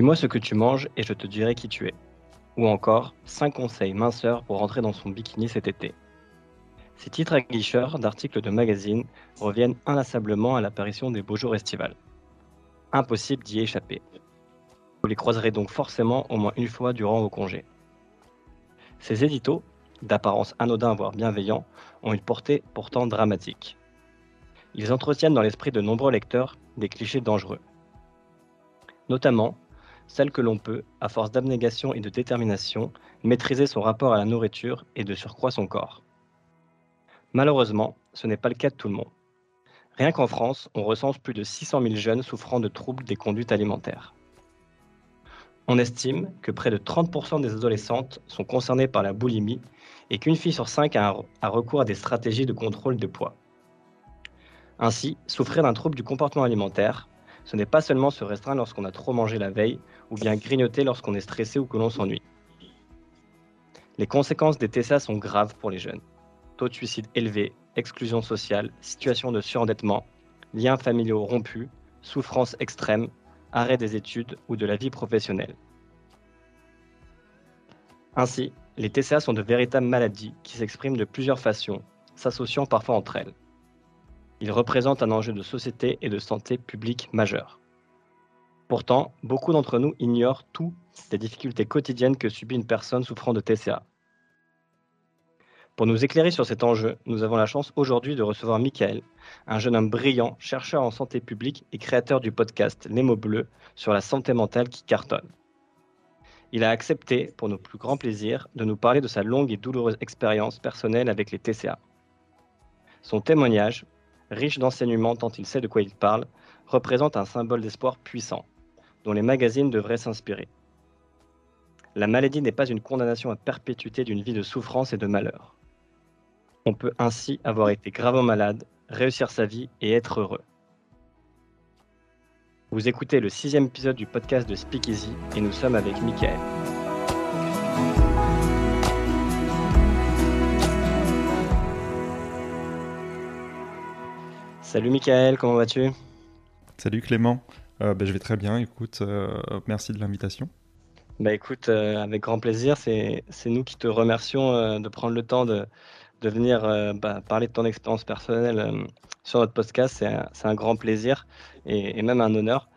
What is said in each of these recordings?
Dis-moi ce que tu manges et je te dirai qui tu es. Ou encore 5 conseils minceurs pour rentrer dans son bikini cet été. Ces titres aguicheurs d'articles de magazines reviennent inlassablement à l'apparition des beaux jours estivales. Impossible d'y échapper. Vous les croiserez donc forcément au moins une fois durant vos congés. Ces éditos, d'apparence anodin voire bienveillant, ont une portée pourtant dramatique. Ils entretiennent dans l'esprit de nombreux lecteurs des clichés dangereux. Notamment, celle que l'on peut, à force d'abnégation et de détermination, maîtriser son rapport à la nourriture et de surcroît son corps. Malheureusement, ce n'est pas le cas de tout le monde. Rien qu'en France, on recense plus de 600 000 jeunes souffrant de troubles des conduites alimentaires. On estime que près de 30% des adolescentes sont concernées par la boulimie et qu'une fille sur cinq a, recours à des stratégies de contrôle de poids. Ainsi, souffrir d'un trouble du comportement alimentaire, ce n'est pas seulement se restreindre lorsqu'on a trop mangé la veille ou bien grignoter lorsqu'on est stressé ou que l'on s'ennuie. Les conséquences des TCA sont graves pour les jeunes. Taux de suicide élevé, exclusion sociale, situation de surendettement, liens familiaux rompus, souffrance extrême, arrêt des études ou de la vie professionnelle. Ainsi, les TCA sont de véritables maladies qui s'expriment de plusieurs façons, s'associant parfois entre elles. Ils représentent un enjeu de société et de santé publique majeur. Pourtant, beaucoup d'entre nous ignorent tout des difficultés quotidiennes que subit une personne souffrant de TCA. Pour nous éclairer sur cet enjeu, nous avons la chance aujourd'hui de recevoir Michael, un jeune homme brillant, chercheur en santé publique et créateur du podcast Les mots bleus sur la santé mentale qui cartonne. Il a accepté, pour nos plus grands plaisirs, de nous parler de sa longue et douloureuse expérience personnelle avec les TCA. Son témoignage, riche d'enseignements tant il sait de quoi il parle, représente un symbole d'espoir puissant, dont les magazines devraient s'inspirer. La maladie n'est pas une condamnation à perpétuité d'une vie de souffrance et de malheur. On peut ainsi avoir été gravement malade, réussir sa vie et être heureux. Vous écoutez le sixième épisode du podcast de Speakeasy et nous sommes avec Michael. Salut Michael, comment vas-tu? Salut Clément, euh, ben, je vais très bien, écoute, euh, merci de l'invitation. Bah écoute, euh, avec grand plaisir, c'est nous qui te remercions de prendre le temps de, de venir bah, parler de ton expérience personnelle sur notre podcast. C'est un, un, grand plaisir et, même un honneur.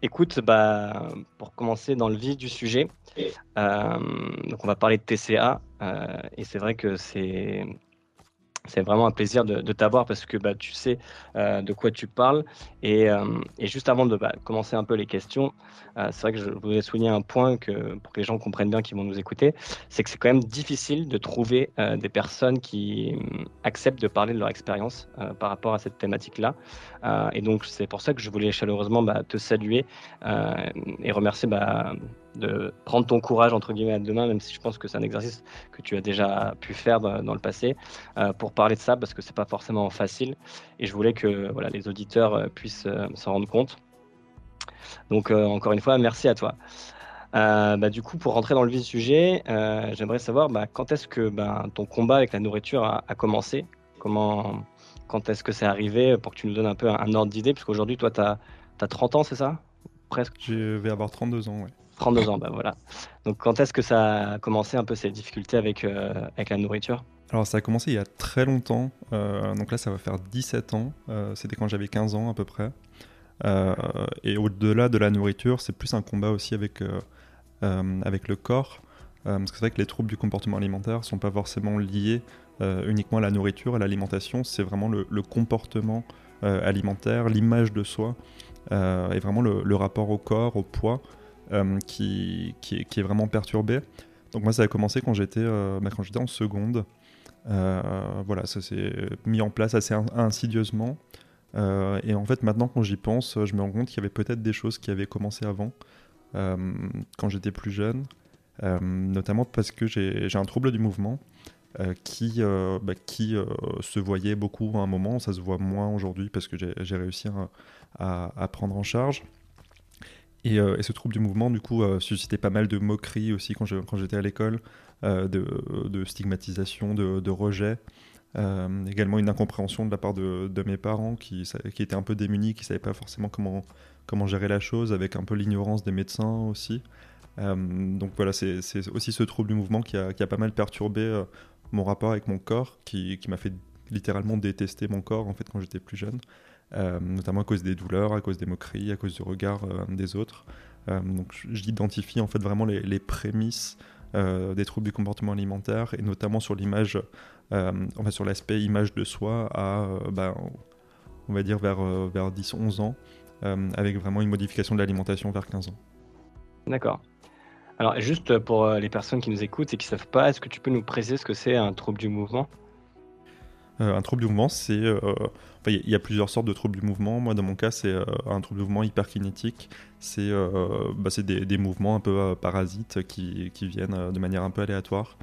écoute, bah, pour commencer dans le vif du sujet, donc on va parler de TCA et c'est vrai que c'est c'est vraiment un plaisir de, t'avoir parce que bah, tu sais euh, de quoi tu parles. Et, euh, juste avant de bah, commencer un peu les questions, euh, c'est vrai que je voulais souligner un point que, pour que les gens comprennent bien qui vont nous écouter, c'est que c'est quand même difficile de trouver des personnes qui acceptent de parler de leur expérience par rapport à cette thématique-là. et donc c'est pour ça que je voulais chaleureusement bah, te saluer et remercier de prendre ton courage entre guillemets à demain, même si je pense que c'est un exercice que tu as déjà pu faire dans, le passé, euh, pour parler de ça parce que c'est pas forcément facile. Et je voulais que voilà les auditeurs euh, puissent euh, s'en rendre compte. Donc encore une fois, merci à toi. Bah, du coup, pour rentrer dans le vif du sujet, j'aimerais savoir bah, quand est-ce que bah, ton combat avec la nourriture a, commencé? Comment, Quand est-ce que c'est arrivé Pour que tu nous donnes un peu un, ordre d'idée, puisqu'aujourd'hui, toi, tu as, as, 30 ans, c'est ça? Presque Je vais avoir 32 ans, ouais. 32 ans, bah voilà. Donc quand est-ce que ça a commencé un peu ces difficultés avec, euh, avec la nourriture? Alors ça a commencé il y a très longtemps, euh, donc là ça va faire 17 ans, euh, c'était quand j'avais 15 ans à peu près. et au-delà de la nourriture, c'est plus un combat aussi avec, avec le corps, parce que c'est vrai que les troubles du comportement alimentaire ne sont pas forcément liés uniquement à la nourriture, à l'alimentation, c'est vraiment le, comportement alimentaire, l'image de soi, et vraiment le, rapport au corps, au poids. Euh, qui, est, vraiment perturbé. Donc moi, ça a commencé quand j'étais euh, bah, en seconde. Euh, voilà, ça s'est mis en place assez insidieusement. et en fait, maintenant, quand j'y pense, je me rends compte qu'il y avait peut-être des choses qui avaient commencé avant, quand j'étais plus jeune, notamment parce que j'ai un trouble du mouvement qui, bah, se voyait beaucoup à un moment, ça se voit moins aujourd'hui parce que j'ai réussi à, prendre en charge. Euh, et, ce trouble du mouvement, du coup, euh, suscitait pas mal de moqueries aussi quand, j'étais à l'école, euh, de, stigmatisation, de, rejet. également une incompréhension de la part de, mes parents qui, étaient un peu démunis, qui ne savaient pas forcément comment, gérer la chose avec un peu l'ignorance des médecins aussi. donc voilà, c'est aussi ce trouble du mouvement qui a, qui a pas mal perturbé mon rapport avec mon corps, qui, qui m'a fait littéralement détester mon corps en fait quand j'étais plus jeune, notamment à cause des douleurs, à cause des moqueries, à cause du regard des autres. donc j'identifie en fait vraiment les, prémices euh, des troubles du comportement alimentaire et notamment sur l'image, euh, enfin sur l'aspect image de soi à, euh, ben, on va dire vers, vers 10-11 ans, avec vraiment une modification de l'alimentation vers 15 ans. D'accord. Alors juste pour les personnes qui nous écoutent et qui ne savent pas, est-ce que tu peux nous préciser ce que c'est un trouble du mouvement? Un trouble du mouvement, c'est. il y, a plusieurs sortes de troubles du mouvement. Moi, dans mon cas, c'est un trouble du mouvement hyperkinétique c'est euh, bah, des, mouvements un peu euh, parasites qui, viennent euh, de manière un peu aléatoire.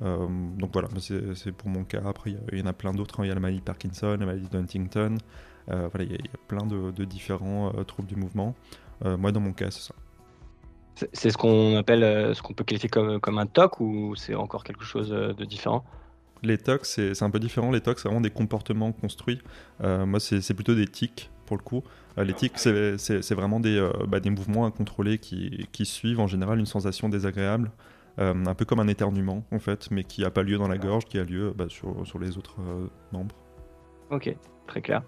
donc voilà, c'est pour mon cas. Après, il y, en a plein d'autres. Hein. Il y a la maladie de Parkinson, la maladie de Huntington. voilà, il y, a plein de, différents troubles du mouvement. moi, dans mon cas, c'est ça. C'est ce qu'on appelle, ce qu'on peut qualifier comme, comme un TOC ou c'est encore quelque chose de différent? Les TOC, c'est un peu différent. Les TOC, c'est vraiment des comportements construits. moi, c'est plutôt des tics pour le coup. Euh, l'éthique, c'est vraiment des, euh, bah, des mouvements incontrôlés qui, suivent en général une sensation désagréable, euh, un peu comme un éternuement en fait, mais qui n'a pas lieu dans la gorge, qui a lieu bah, sur, les autres membres. Ok, très clair.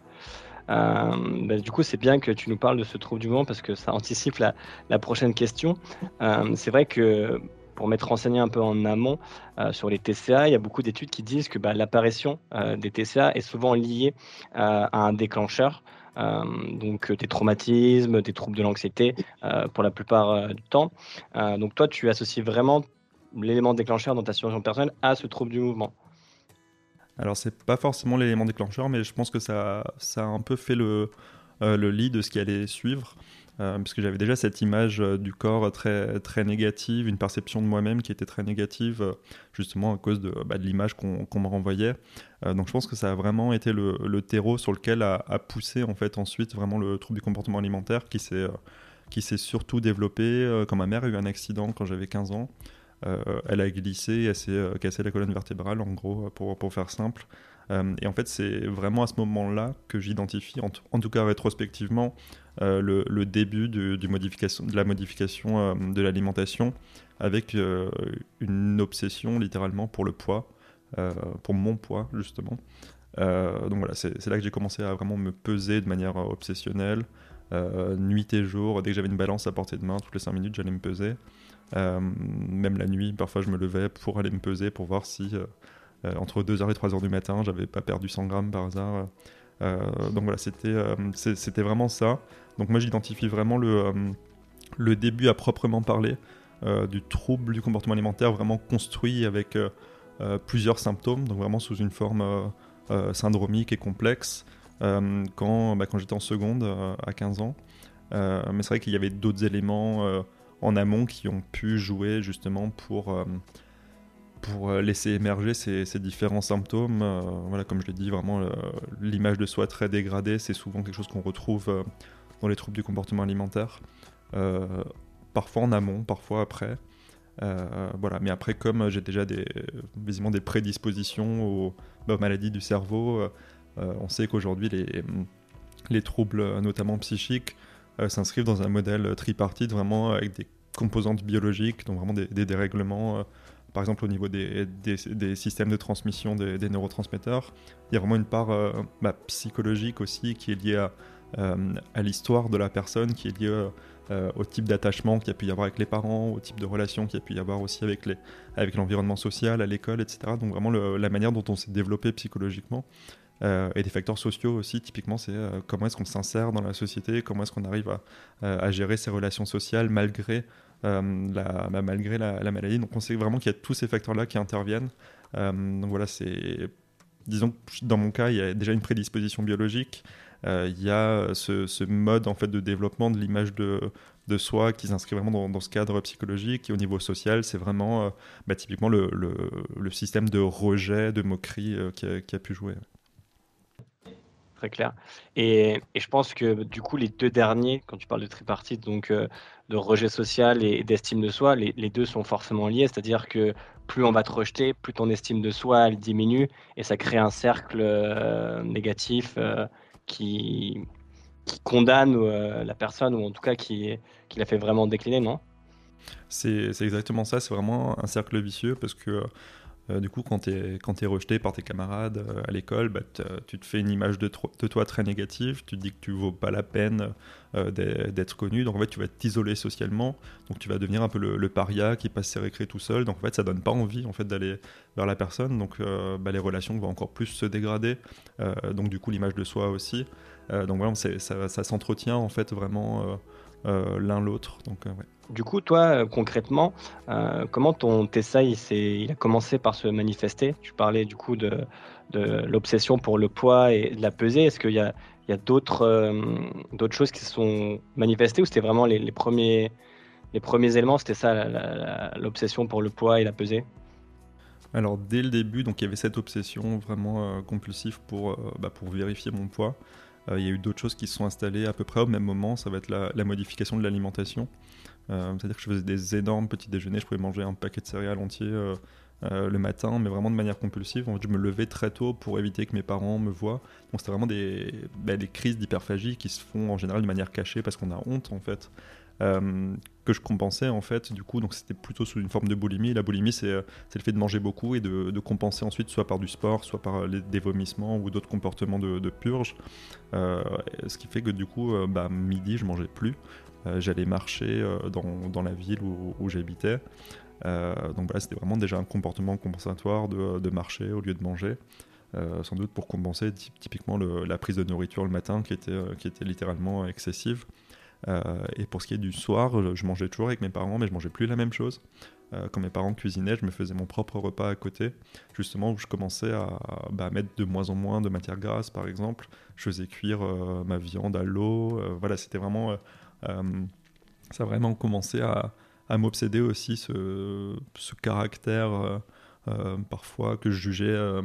Bah, du coup, c'est bien que tu nous parles de ce trouble du mouvement parce que ça anticipe la prochaine question. c'est vrai que pour m'être renseigné un peu en amont sur les TCA, il y a beaucoup d'études qui disent que bah, l'apparition des TCA est souvent liée à un déclencheur. Euh, donc euh, des traumatismes, des troubles de l'anxiété euh, pour la plupart du temps. donc toi, tu associes vraiment l'élément déclencheur dans ta situation personnelle à ce trouble du mouvement. Alors c'est pas forcément l'élément déclencheur, mais je pense que ça, ça a un peu fait le, le lit de ce qui allait suivre. Euh, puisque j'avais déjà cette image euh, du corps très, très négative, une perception de moi-même qui était très négative, euh, justement à cause de, bah, l'image qu'on me renvoyait. donc je pense que ça a vraiment été le, terreau sur lequel a, poussé en fait ensuite vraiment le trouble du comportement alimentaire qui s'est qui surtout développé quand ma mère a eu un accident quand j'avais 15 ans. elle a glissé, elle s'est cassé la colonne vertébrale en gros pour, pour faire simple. et en fait, c'est vraiment à ce moment-là que j'identifie, en, en, tout cas rétrospectivement, euh, le, début de la modification euh, de l'alimentation avec euh, une obsession littéralement pour le poids, pour mon poids justement. donc voilà, c'est là que j'ai commencé à vraiment me peser de manière obsessionnelle, nuit et jour. Dès que j'avais une balance à portée de main, toutes les 5 minutes, j'allais me peser. même la nuit, parfois je me levais pour aller me peser pour voir si entre 2h et 3h du matin, j'avais pas perdu 100 grammes par hasard. Donc voilà, c'était vraiment ça. Donc moi j'identifie vraiment le, euh, le début à proprement parler euh, du trouble du comportement alimentaire vraiment construit avec euh, plusieurs symptômes, donc vraiment sous une forme syndromique et complexe quand, bah, quand j'étais en seconde à 15 ans. mais c'est vrai qu'il y avait d'autres éléments en amont qui ont pu jouer justement pour, pour laisser émerger ces, différents symptômes. voilà, comme je l'ai dit, vraiment l'image de soi très dégradée, c'est souvent quelque chose qu'on retrouve dans les troubles du comportement alimentaire. Euh, parfois en amont, parfois après. Euh, voilà. Mais après, comme j'ai déjà des, visiblement des prédispositions aux, bah, maladies du cerveau, euh, on sait qu'aujourd'hui les, les troubles, notamment psychiques, s'inscrivent dans un modèle tripartite, vraiment avec des composantes biologiques, donc vraiment des, dérèglements par exemple au niveau des, systèmes de transmission des, neurotransmetteurs. Il y a vraiment une part bah, psychologique aussi qui est liée à, euh, à l'histoire de la personne, qui est liée euh, au type d'attachement qu'il y a pu y avoir avec les parents, au type de relation qu'il y a pu y avoir aussi avec, l'environnement social, à l'école, etc. Donc vraiment la manière dont on s'est développé psychologiquement. Euh, et des facteurs sociaux aussi, typiquement, c'est comment est-ce qu'on s'insère dans la société, comment est-ce qu'on arrive à, à, gérer ses relations sociales malgré, la, bah, malgré la, maladie. Donc on sait vraiment qu'il y a tous ces facteurs-là qui interviennent. donc voilà, c'est... Disons que dans mon cas, il y a déjà une prédisposition biologique, euh, il y a ce, mode en fait de développement de l'image de, soi qui s'inscrit vraiment dans, ce cadre psychologique. Et au niveau social, c'est vraiment euh, bah, typiquement le, système de rejet, de moquerie euh, qui, a, pu jouer. Très clair. Et, et, je pense que du coup, les deux derniers, quand tu parles de tripartite, donc de rejet social et, d'estime de soi, les, les, deux sont forcément liés. C'est-à-dire que plus on va te rejeter, plus ton estime de soi elle diminue et ça crée un cercle négatif qui, qui condamne la personne ou en tout cas qui, qui la fait vraiment décliner, non? C'est exactement ça, c'est vraiment un cercle vicieux parce que euh, du coup, quand tu es, rejeté par tes camarades euh, à l'école, bah, tu te fais une image de, toi très négative, tu te dis que tu vaux pas la peine euh, d'être connu, donc en fait tu vas t'isoler socialement, donc tu vas devenir un peu le, paria qui passe ses récrés tout seul, donc en fait ça donne pas envie en fait d'aller vers la personne, donc bah, les relations vont encore plus se dégrader, donc du coup l'image de soi aussi, donc voilà, ça, ça s'entretient en fait vraiment l'un l'autre, donc ouais. Du coup, toi, euh, concrètement, euh, comment ton TSA il, a commencé par se manifester? Tu parlais du coup de, l'obsession pour le poids et de la pesée. Est-ce qu'il y a, euh, d'autres choses qui se sont manifestées ou c'était vraiment les, premiers, les premiers éléments C'était ça, l'obsession pour le poids et la pesée? Alors dès le début, donc il y avait cette obsession vraiment compulsive pour, bah, pour vérifier mon poids. Il y a eu d'autres choses qui se sont installées à peu près au même moment. Ça va être la modification de l'alimentation. Euh, c'est-à-dire que je faisais des énormes petits déjeuners, je pouvais manger un paquet de céréales entier euh, euh, le matin, mais vraiment de manière compulsive. En fait, je me levais très tôt pour éviter que mes parents me voient. Donc c'était vraiment des, bah, des crises d'hyperphagie qui se font en général de manière cachée parce qu'on a honte en fait. Que je compensais en fait du coup donc c'était plutôt sous une forme de boulimie la boulimie c'est le fait de manger beaucoup et de, compenser ensuite soit par du sport soit par des vomissements ou d'autres comportements de, purge ce qui fait que du coup bah, midi je mangeais plus euh, j'allais marcher euh, dans, dans, la ville où, j'habitais. Euh, donc voilà, c'était vraiment déjà un comportement compensatoire de, de marcher au lieu de manger. sans doute pour compenser typiquement la prise de nourriture le matin qui était, qui était littéralement excessive. Et pour ce qui est du soir, je mangeais toujours avec mes parents, mais je mangeais plus la même chose. quand mes parents cuisinaient, je me faisais mon propre repas à côté, justement où je commençais à, bah, mettre de moins en moins de matière grasse, par exemple. Je faisais cuire ma viande à l'eau. voilà, c'était vraiment euh, ça a vraiment commencé à, m'obséder aussi, ce, caractère euh, euh, parfois que je jugeais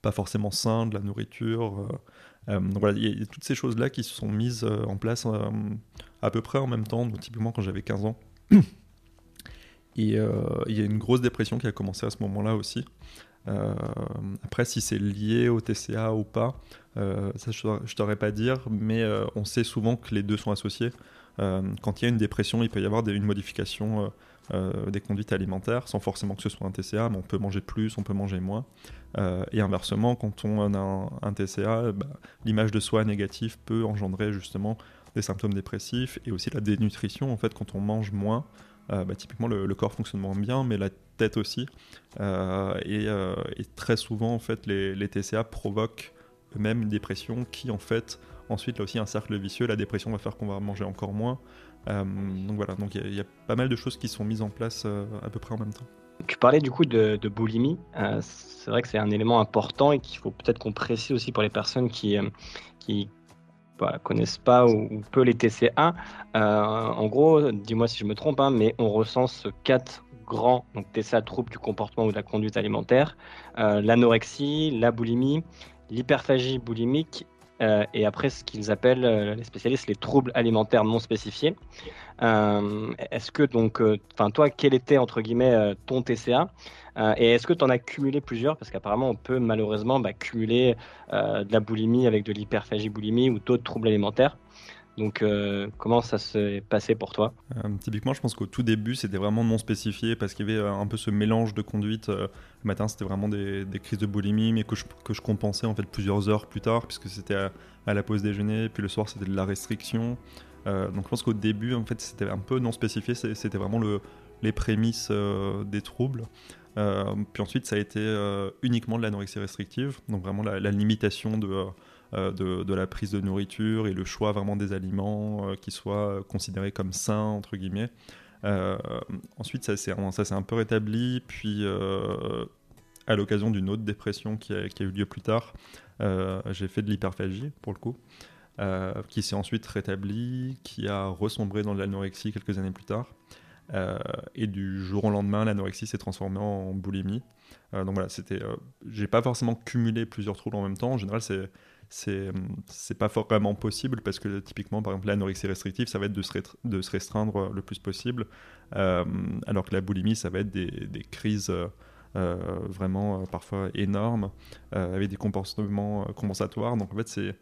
pas forcément sain de la nourriture. Donc voilà, il y, a toutes ces choses-là qui se sont mises en place à peu près en même temps, donc typiquement quand j'avais 15 ans. Et il y a une grosse dépression qui a commencé à ce moment-là aussi. après, si c'est lié au TCA ou pas, ça je ne t'aurais pas dire, mais on sait souvent que les deux sont associés. Euh, quand il y a une dépression, il peut y avoir une modification euh, euh, des conduites alimentaires, sans forcément que ce soit un TCA, mais on peut manger plus, on peut manger moins. et inversement, quand on a un, TCA, bah, l'image de soi négative peut engendrer justement des symptômes dépressifs et aussi la dénutrition. En fait, quand on mange moins, bah, typiquement le, corps fonctionne moins bien, mais la tête aussi. et, très souvent, en fait, les, les TCA provoquent eux-mêmes une dépression qui, en fait, Ensuite, là aussi, un cercle vicieux, la dépression va faire qu'on va manger encore moins. Euh, donc voilà, donc il y, a pas mal de choses qui sont mises en place euh, à peu près en même temps. Tu parlais du coup de, boulimie. Euh, c'est vrai que c'est un élément important et qu'il faut peut-être qu'on précise aussi pour les personnes qui, qui bah, connaissent pas ou, peu les TCA. en gros, dis-moi si je me trompe, hein, mais on recense quatre grands donc TCA troubles du comportement ou de la conduite alimentaire l'anorexie, la boulimie, l'hyperphagie boulimique euh, et après ce qu'ils appellent euh, les spécialistes les troubles alimentaires non spécifiés. Euh, est-ce que donc, enfin toi, quel était entre guillemets ton TCA et est-ce que tu en as cumulé plusieurs? Parce qu'apparemment, on peut malheureusement bah, cumuler de la boulimie avec de l'hyperphagie boulimie ou d'autres troubles alimentaires. Donc, euh, comment ça s'est passé pour toi euh, Typiquement, je pense qu'au tout début, c'était vraiment non spécifié parce qu'il y avait euh, un peu ce mélange de conduite. le matin, c'était vraiment des, crises de boulimie, mais que je, compensais en fait plusieurs heures plus tard, puisque c'était à, la pause déjeuner. Puis le soir, c'était de la restriction. donc, je pense qu'au début, en fait, c'était un peu non spécifié. C'était vraiment le, les prémices des troubles. puis ensuite, ça a été uniquement de l'anorexie restrictive, donc vraiment la limitation de euh, de, la prise de nourriture et le choix vraiment des aliments euh, qui soient considérés comme sains, entre guillemets. Euh, ensuite, ça s'est un peu rétabli, puis à l'occasion d'une autre dépression qui a, eu lieu plus tard, j'ai fait de l'hyperphagie pour le coup, qui s'est ensuite rétabli, qui a ressombré dans l'anorexie quelques années plus tard. et du jour au lendemain, l'anorexie s'est transformée en boulimie. donc voilà, c'était, j'ai pas forcément cumulé plusieurs troubles en même temps. En général, c'est c'est c'est pas vraiment possible parce que typiquement par exemple l'anorexie restrictive ça va être de se, de se restreindre le plus possible euh, alors que la boulimie ça va être des, des crises euh, euh, vraiment parfois énormes avec des comportements compensatoires donc en fait c'est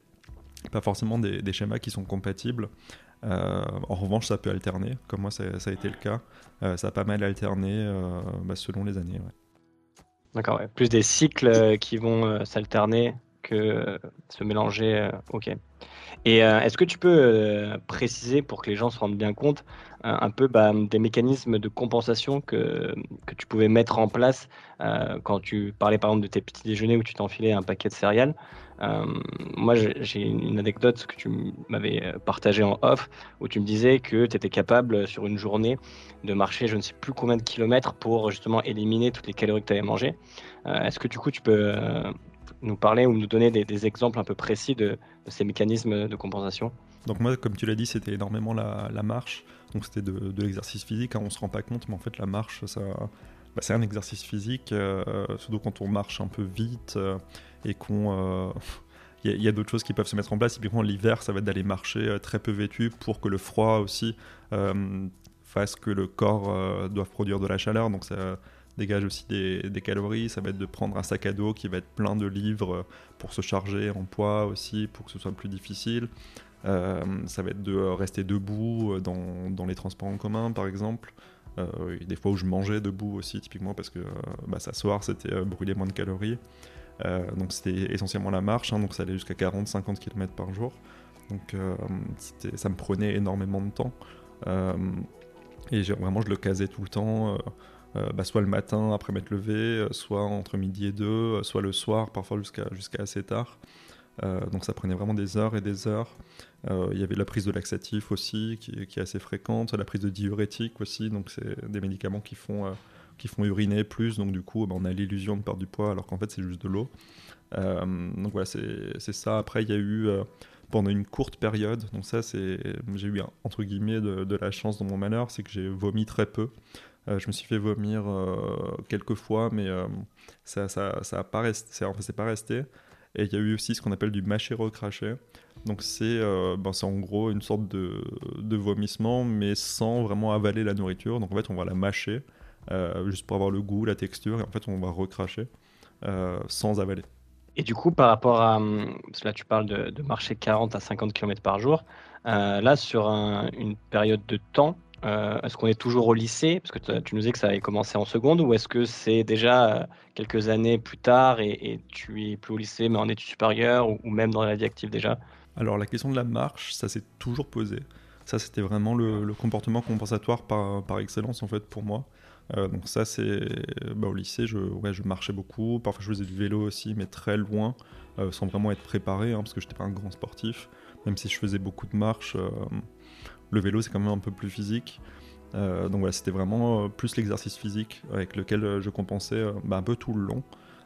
pas forcément des, schémas qui sont compatibles. en revanche, ça peut alterner, comme moi ça, a été le cas. ça a pas mal alterné bah, selon les années. D'accord, plus des cycles qui vont s'alterner que se mélanger. ok. Et euh, est-ce que tu peux euh, préciser, pour que les gens se rendent bien compte, euh, un peu bah, des mécanismes de compensation que, que tu pouvais mettre en place quand tu parlais par exemple de tes petits déjeuners où tu t'enfilais un paquet de céréales Moi, j'ai une anecdote que tu m'avais partagée en off où tu me disais que tu étais capable sur une journée de marcher je ne sais plus combien de kilomètres pour justement éliminer toutes les calories que tu avais mangées. Est-ce que du coup tu peux nous parler ou nous donner des, exemples un peu précis de, ces mécanismes de compensation Donc moi, comme tu l'as dit, c'était énormément la, marche. Donc c'était de, l'exercice physique. Hein, on se rend pas compte, mais en fait la marche, ça, bah, c'est un exercice physique. Euh, surtout quand on marche un peu vite euh, et qu'on euh, il y a, d'autres choses qui peuvent se mettre en place. Typiquement, l'hiver, ça va être d'aller marcher très peu vêtu pour que le froid aussi fasse que le corps doive produire de la chaleur. Donc, ça, dégage aussi des, calories. Ça va être de prendre un sac à dos qui va être plein de livres pour se charger en poids aussi, pour que ce soit plus difficile. Euh, ça va être de rester debout dans, les transports en commun, par exemple. Euh, des fois où je mangeais debout aussi, typiquement parce que bah, s'asseoir, c'était brûler moins de calories. Euh, donc c'était essentiellement la marche, hein, donc ça allait jusqu'à 40-50 km par jour. Donc ça me prenait énormément de temps. et vraiment, je le casais tout le temps. Euh, bah, soit le matin après m'être levé, euh, soit entre midi et deux, euh, soit le soir, parfois jusqu'à assez tard. donc ça prenait vraiment des heures et des heures. Il y avait la prise de laxatif aussi, qui, est assez fréquente, la prise de diurétique aussi, donc c'est des médicaments qui font, qui font uriner plus, donc du coup bah, on a l'illusion de perdre du poids alors qu'en fait c'est juste de l'eau. donc voilà, c'est ça. Après il y a eu pendant une courte période, donc ça c'est, j'ai eu entre guillemets de, la chance dans mon malheur, c'est que j'ai vomi très peu. Euh, je me suis fait vomir euh, quelques fois, mais euh, ça, ça, ça a pas resté, pas resté. Et il y a eu aussi ce qu'on appelle du mâcher recraché. Donc c'est ben en gros une sorte de, de, vomissement, mais sans vraiment avaler la nourriture. Donc en fait, on va la mâcher, juste pour avoir le goût, la texture, et en fait, on va recracher sans avaler. Et du coup, par rapport à. Parce que là, tu parles de marcher 40 à 50 km par jour. là, sur une période de temps, euh, est-ce qu'on est toujours au lycée? Parce que tu nous disais que ça avait commencé en seconde, ou est-ce que c'est déjà euh, quelques années plus tard et, tu es plus au lycée mais en études supérieures ou, même dans la vie active déjà? Alors la question de la marche, ça s'est toujours posé. Ça, c'était vraiment le, comportement compensatoire par, excellence en fait pour moi. Euh, donc ça, c'est bah, au lycée, je, marchais beaucoup. Parfois, je faisais du vélo aussi, mais très loin, sans vraiment être préparé, hein, parce que je n'étais pas un grand sportif. Même si je faisais beaucoup de marches, le vélo, c'est quand même un peu plus physique. Euh, donc voilà, c'était vraiment euh, plus l'exercice physique avec lequel euh, je compensais bah, un peu tout le long.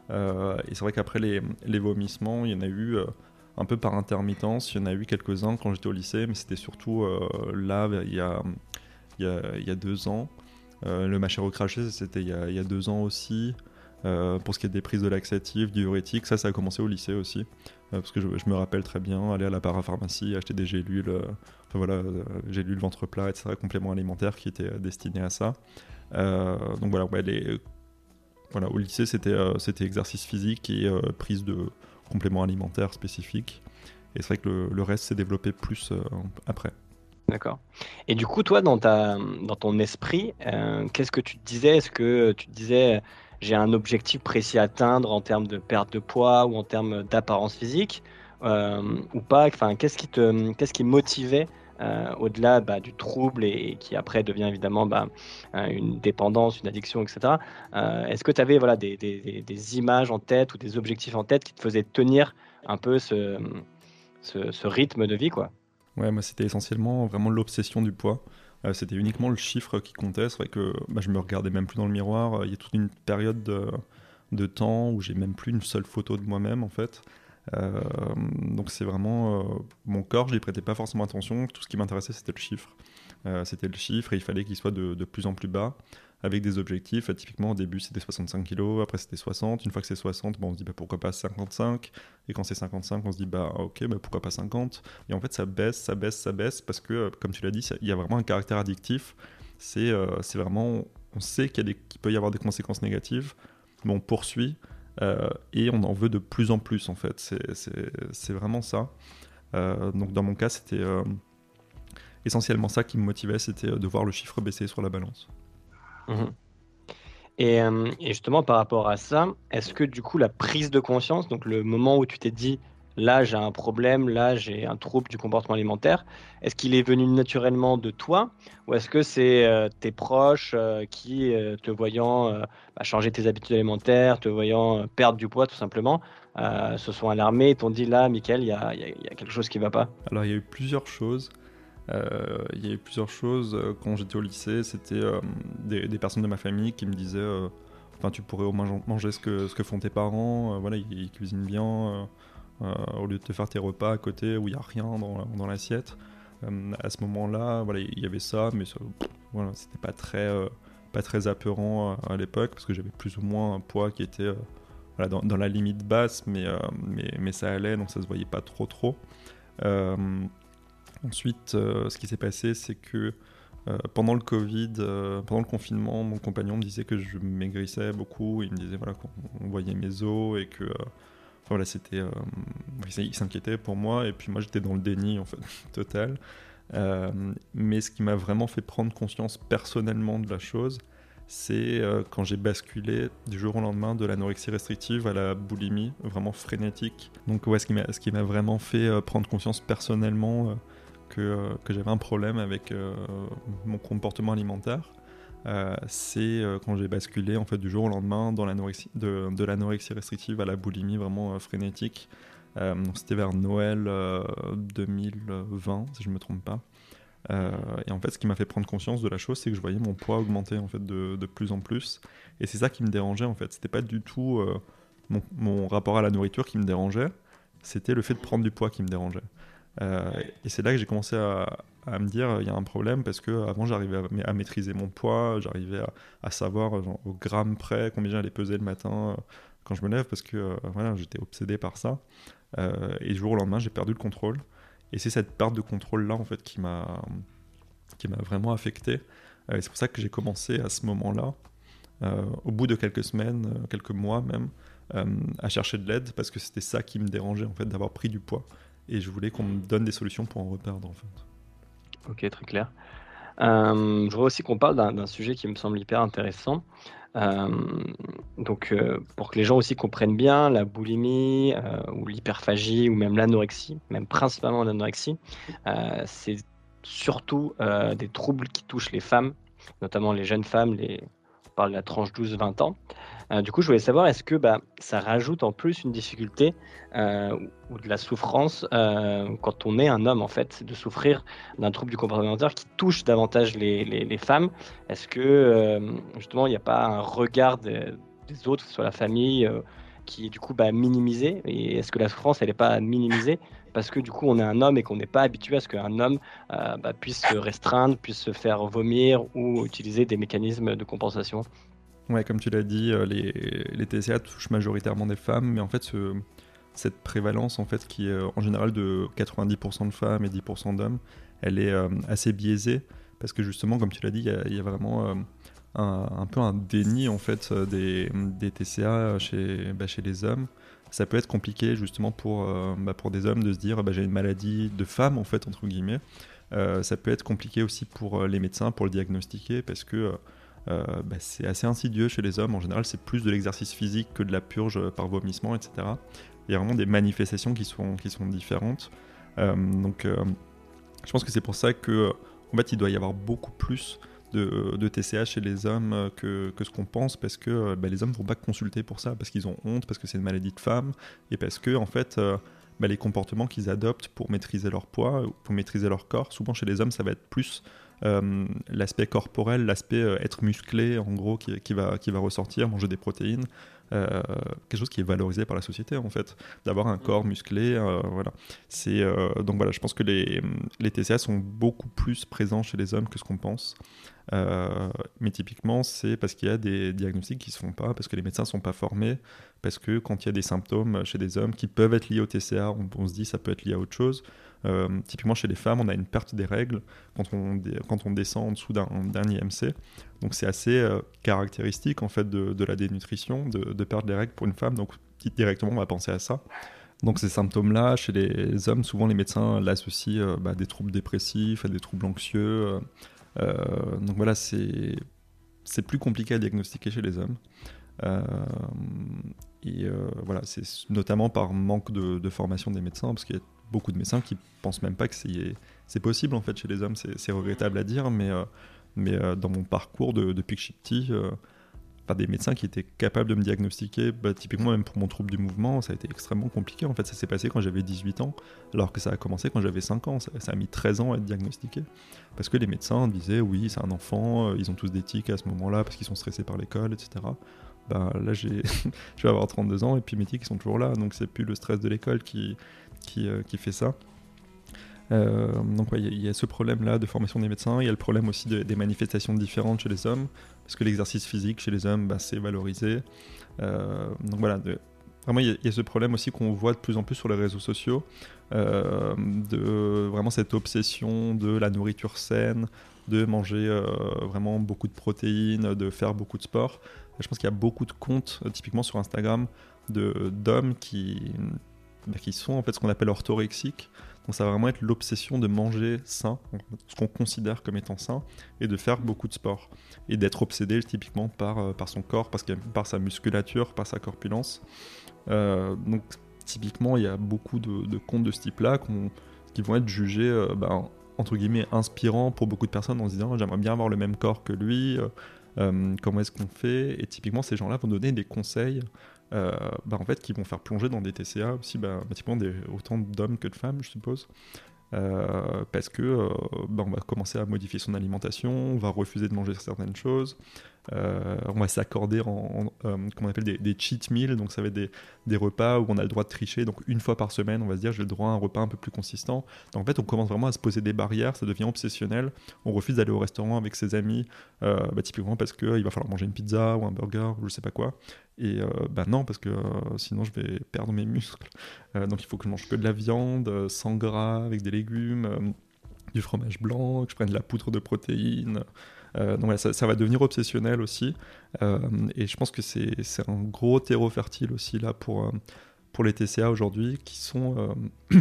et c'est vrai qu'après les, vomissements, il y en a eu un peu par intermittence. Il y en a eu quelques-uns quand j'étais au lycée, mais c'était surtout là, il y, a, deux ans. le machin craché, c'était il, y a deux ans aussi. Pour ce qui est des prises de laxatifs, diurétiques, ça, ça a commencé au lycée aussi. parce que je, me rappelle très bien aller à la parapharmacie, acheter des gélules voilà, j'ai lu le ventre plat, etc., complément alimentaire qui était destiné à ça. Euh, donc voilà, voilà, au lycée, c'était euh, c'était exercice physique et euh, prise de compléments alimentaires spécifiques. Et c'est vrai que le, reste s'est développé plus après. D'accord. Et du coup, toi, dans, ta, dans ton esprit, qu'est-ce que tu disais? Est-ce que tu te disais, j'ai un objectif précis à atteindre en termes de perte de poids ou en termes d'apparence physique ou pas Enfin, qu'est-ce qui te, qui motivait euh, au-delà bah, du trouble et, qui après devient évidemment bah, euh, une dépendance, une addiction, etc. Euh, est-ce que tu avais voilà, des, des, images en tête ou des objectifs en tête qui te faisaient tenir un peu ce, ce, rythme de vie quoi? Ouais, moi c'était essentiellement vraiment l'obsession du poids. C'était uniquement le chiffre qui comptait. C'est vrai que bah, je me regardais même plus dans le miroir. Il y a toute une période de, temps où j'ai même plus une seule photo de moi-même en fait. Euh, donc c'est vraiment euh, mon corps, je n'y prêtais pas forcément attention. Tout ce qui m'intéressait, c'était le chiffre. Euh, c'était le chiffre et il fallait qu'il soit de, plus en plus bas avec des objectifs. typiquement, au début, c'était 65 kg, après, c'était 60. Une fois que c'est 60, bon, on se dit bah, pourquoi pas 55. Et quand c'est 55, on se dit bah ok, bah, pourquoi pas 50. Et en fait, ça baisse, ça baisse, ça baisse parce que, comme tu l'as dit, il y a vraiment un caractère addictif. C'est c'est vraiment, on sait qu'il peut y avoir des conséquences négatives, mais on poursuit euh, et on en veut de plus en plus en fait. C'est vraiment ça. donc dans mon cas, c'était essentiellement ça qui me motivait, c'était de voir le chiffre baisser sur la balance. Mmh et, et, justement, par rapport à ça, est-ce que du coup, la prise de conscience, donc le moment où tu t'es dit, là j'ai un problème, là j'ai un trouble du comportement alimentaire, est-ce qu'il est venu naturellement de toi ou est-ce que c'est euh, tes proches euh, qui, euh, te voyant bah, changer tes habitudes alimentaires, te voyant perdre du poids tout simplement, se sont alarmés et t'ont dit là, Michael, il y a, quelque chose qui ne va pas? Alors il y a eu plusieurs choses. Il y a eu plusieurs choses quand j'étais au lycée. C'était des, personnes de ma famille qui me disaient Enfin, tu pourrais au moins manger ce que, ce que font tes parents. voilà, ils cuisinent bien euh, au lieu de te faire tes repas à côté où il n'y a rien dans, dans l'assiette. Euh, à ce moment-là, voilà, il y avait ça, mais ce voilà, c'était pas très, euh, pas très apeurant à, l'époque parce que j'avais plus ou moins un poids qui était voilà, dans, dans, la limite basse, mais, mais, mais, ça allait, donc ça se voyait pas trop trop. Ensuite, ce qui s'est passé, c'est que pendant le Covid, pendant le confinement, mon compagnon me disait que je maigrissais beaucoup. Il me disait voilà qu'on voyait mes os et que voilà, c'était. Euh, il s'inquiétait pour moi, et puis moi j'étais dans le déni, en fait, total. Euh, mais ce qui m'a vraiment fait prendre conscience personnellement de la chose, c'est euh, quand j'ai basculé du jour au lendemain de l'anorexie restrictive à la boulimie, vraiment frénétique. Donc, ouais, ce qui m'a vraiment fait prendre conscience personnellement que, que j'avais un problème avec mon comportement alimentaire. Euh, c'est euh, quand j'ai basculé en fait du jour au lendemain dans de, de l'anorexie restrictive à la boulimie vraiment euh, frénétique. C'était vers Noël 2020, si je ne me trompe pas. et en fait, ce qui m'a fait prendre conscience de la chose, c'est que je voyais mon poids augmenter en fait de, plus en plus. Et c'est ça qui me dérangeait en fait. C'était pas du tout mon, rapport à la nourriture qui me dérangeait, c'était le fait de prendre du poids qui me dérangeait. Et c'est là que j'ai commencé à, me dire il y a un problème parce que avant j'arrivais à, maîtriser mon poids, j'arrivais à, savoir au gramme près combien j'allais peser le matin euh, quand je me lève parce que euh, voilà, j'étais obsédé par ça. Euh, et du jour au lendemain, j'ai perdu le contrôle. Et c'est cette perte de contrôle là en fait qui m'a qui m'a vraiment affecté. et c'est pour ça que j'ai commencé à ce moment-là, au bout de quelques semaines, quelques mois même, à chercher de l'aide parce que c'était ça qui me dérangeait en fait d'avoir pris du poids. Et je voulais qu'on me donne des solutions pour en reperdre en fait. Ok, très clair. Euh, je voudrais aussi qu'on parle d'un sujet qui me semble hyper intéressant. Euh, donc, euh, pour que les gens aussi comprennent bien, la boulimie ou l'hyperphagie ou même l'anorexie, même principalement l'anorexie, c'est surtout des troubles qui touchent les femmes, notamment les jeunes femmes, les, parle de la tranche 12-20 ans. Euh, du coup, je voulais savoir, est-ce que bah, ça rajoute en plus une difficulté euh, ou de la souffrance euh, quand on est un homme, en fait, de souffrir d'un trouble du comportement alimentaire qui touche davantage les, les, femmes? Est-ce que, justement, il n'y a pas un regard des, autres, que ce soit la famille, qui est du coup bah, minimisé? Et est-ce que la souffrance, elle n'est pas minimisée parce que du coup on est un homme et qu'on n'est pas habitué à ce qu'un homme bah, puisse se restreindre, puisse se faire vomir ou utiliser des mécanismes de compensation Ouais, comme tu l'as dit, euh, les, TCA touchent majoritairement des femmes, mais en fait, ce, cette prévalence, en fait, qui est euh, en général de 90% de femmes et 10% d'hommes, elle est euh, assez biaisée, parce que justement, comme tu l'as dit, il y, a vraiment un, peu un déni, en fait, des, TCA bah, chez les hommes. Ça peut être compliqué, justement, pour, bah, pour des hommes de se dire, bah, j'ai une maladie de femme, en fait, entre guillemets. ça peut être compliqué aussi pour les médecins, pour le diagnostiquer, parce que euh, bah, c'est assez insidieux chez les hommes. En général, c'est plus de l'exercice physique que de la purge par vomissement, etc. Il y a vraiment des manifestations qui sont, qui sont différentes. Euh, donc, euh, je pense que c'est pour ça que, en fait, il doit y avoir beaucoup plus de, de TCA chez les hommes que, que ce qu'on pense, parce que bah, les hommes ne vont pas consulter pour ça, parce qu'ils ont honte, parce que c'est une maladie de femme, et parce que, en fait, bah, les comportements qu'ils adoptent pour maîtriser leur poids, pour maîtriser leur corps, souvent chez les hommes, ça va être plus euh, l'aspect corporel, l'aspect euh, être musclé, en gros, qui, va, qui va ressortir, manger des protéines. Euh, quelque chose qui est valorisé par la société en fait d'avoir un corps musclé voilà c'est donc voilà je pense que les, les TCA sont beaucoup plus présents chez les hommes que ce qu'on pense mais typiquement c'est parce qu'il y a des diagnostics qui se font pas parce que les médecins sont pas formés parce que quand il y a des symptômes chez des hommes qui peuvent être liés au TCA on, se dit ça peut être lié à autre chose euh, typiquement chez les femmes, on a une perte des règles quand on, descend en dessous d'un IMC. Donc c'est assez euh, caractéristique en fait de, la dénutrition, de, perdre les règles pour une femme. Donc directement on va penser à ça. Donc ces symptômes-là, chez les hommes, souvent les médecins l'associent bah, à des troubles dépressifs, à des troubles anxieux. Donc voilà, c'est plus compliqué à diagnostiquer chez les hommes. et voilà, c'est notamment par manque de, formation des médecins, parce qu'il y a beaucoup de médecins qui pensent même pas que c'est possible en fait chez les hommes. C'est regrettable à dire, mais, euh, mais euh, dans mon parcours de, depuis que je suis petit, euh, des médecins qui étaient capables de me diagnostiquer, bah, typiquement même pour mon trouble du mouvement, ça a été extrêmement compliqué. En fait, ça s'est passé quand j'avais 18 ans, alors que ça a commencé quand j'avais 5 ans. Ça, a mis 13 ans à être diagnostiqué. Parce que les médecins disaient, oui, c'est un enfant, ils ont tous des tics à ce moment-là parce qu'ils sont stressés par l'école, etc. Ben, là, je vais avoir 32 ans et puis mes tics sont toujours là. Donc, c'est plus le stress de l'école qui, euh, qui, fait ça. Euh, donc il y, a ce problème-là de formation des médecins, il y a le problème aussi des manifestations différentes chez les hommes, parce que l'exercice physique chez les hommes, bah, c'est valorisé. Euh, donc voilà, vraiment il y, a ce problème aussi qu'on voit de plus en plus sur les réseaux sociaux, de vraiment cette obsession de la nourriture saine, de manger vraiment beaucoup de protéines, de faire beaucoup de sport. Je pense qu'il y a beaucoup de comptes, typiquement sur Instagram, d'hommes qui bah, qui sont en fait ce qu'on appelle orthorexiques. Donc ça va vraiment être l'obsession de manger sain, ce qu'on considère comme étant sain, et de faire beaucoup de sport. Et d'être obsédé typiquement par, euh, son corps, par sa musculature, par sa corpulence. Euh, donc typiquement, il y a beaucoup de, comptes de ce type-là qui vont être jugés, euh, ben, entre guillemets, inspirants pour beaucoup de personnes en se disant j'aimerais bien avoir le même corps que lui, comment est-ce qu'on fait? Et typiquement, ces gens-là vont donner des conseils euh, bah, en fait, qui vont faire plonger dans des TCA aussi, bah, des, autant d'hommes que de femmes, je suppose. Euh, parce que euh, bah, on va commencer à modifier son alimentation, on va refuser de manger certaines choses, euh, on va s'accorder en, euh, on appelle des, cheat meals, donc ça va être des, repas où on a le droit de tricher. Donc une fois par semaine, on va se dire j'ai le droit à un repas un peu plus consistant. Donc en fait, on commence vraiment à se poser des barrières, ça devient obsessionnel. On refuse d'aller au restaurant avec ses amis, euh, bah, typiquement parce qu'il va falloir manger une pizza ou un burger ou je sais pas quoi. Et bah non, parce que sinon je vais perdre mes muscles. donc il faut que je mange que de la viande, sans gras, avec des légumes, du fromage blanc, que je prenne de la poudre de protéines. Euh, donc ça, va devenir obsessionnel aussi. Euh, et je pense que c'est un gros terreau fertile aussi là pour, euh, pour les TCA aujourd'hui qui sont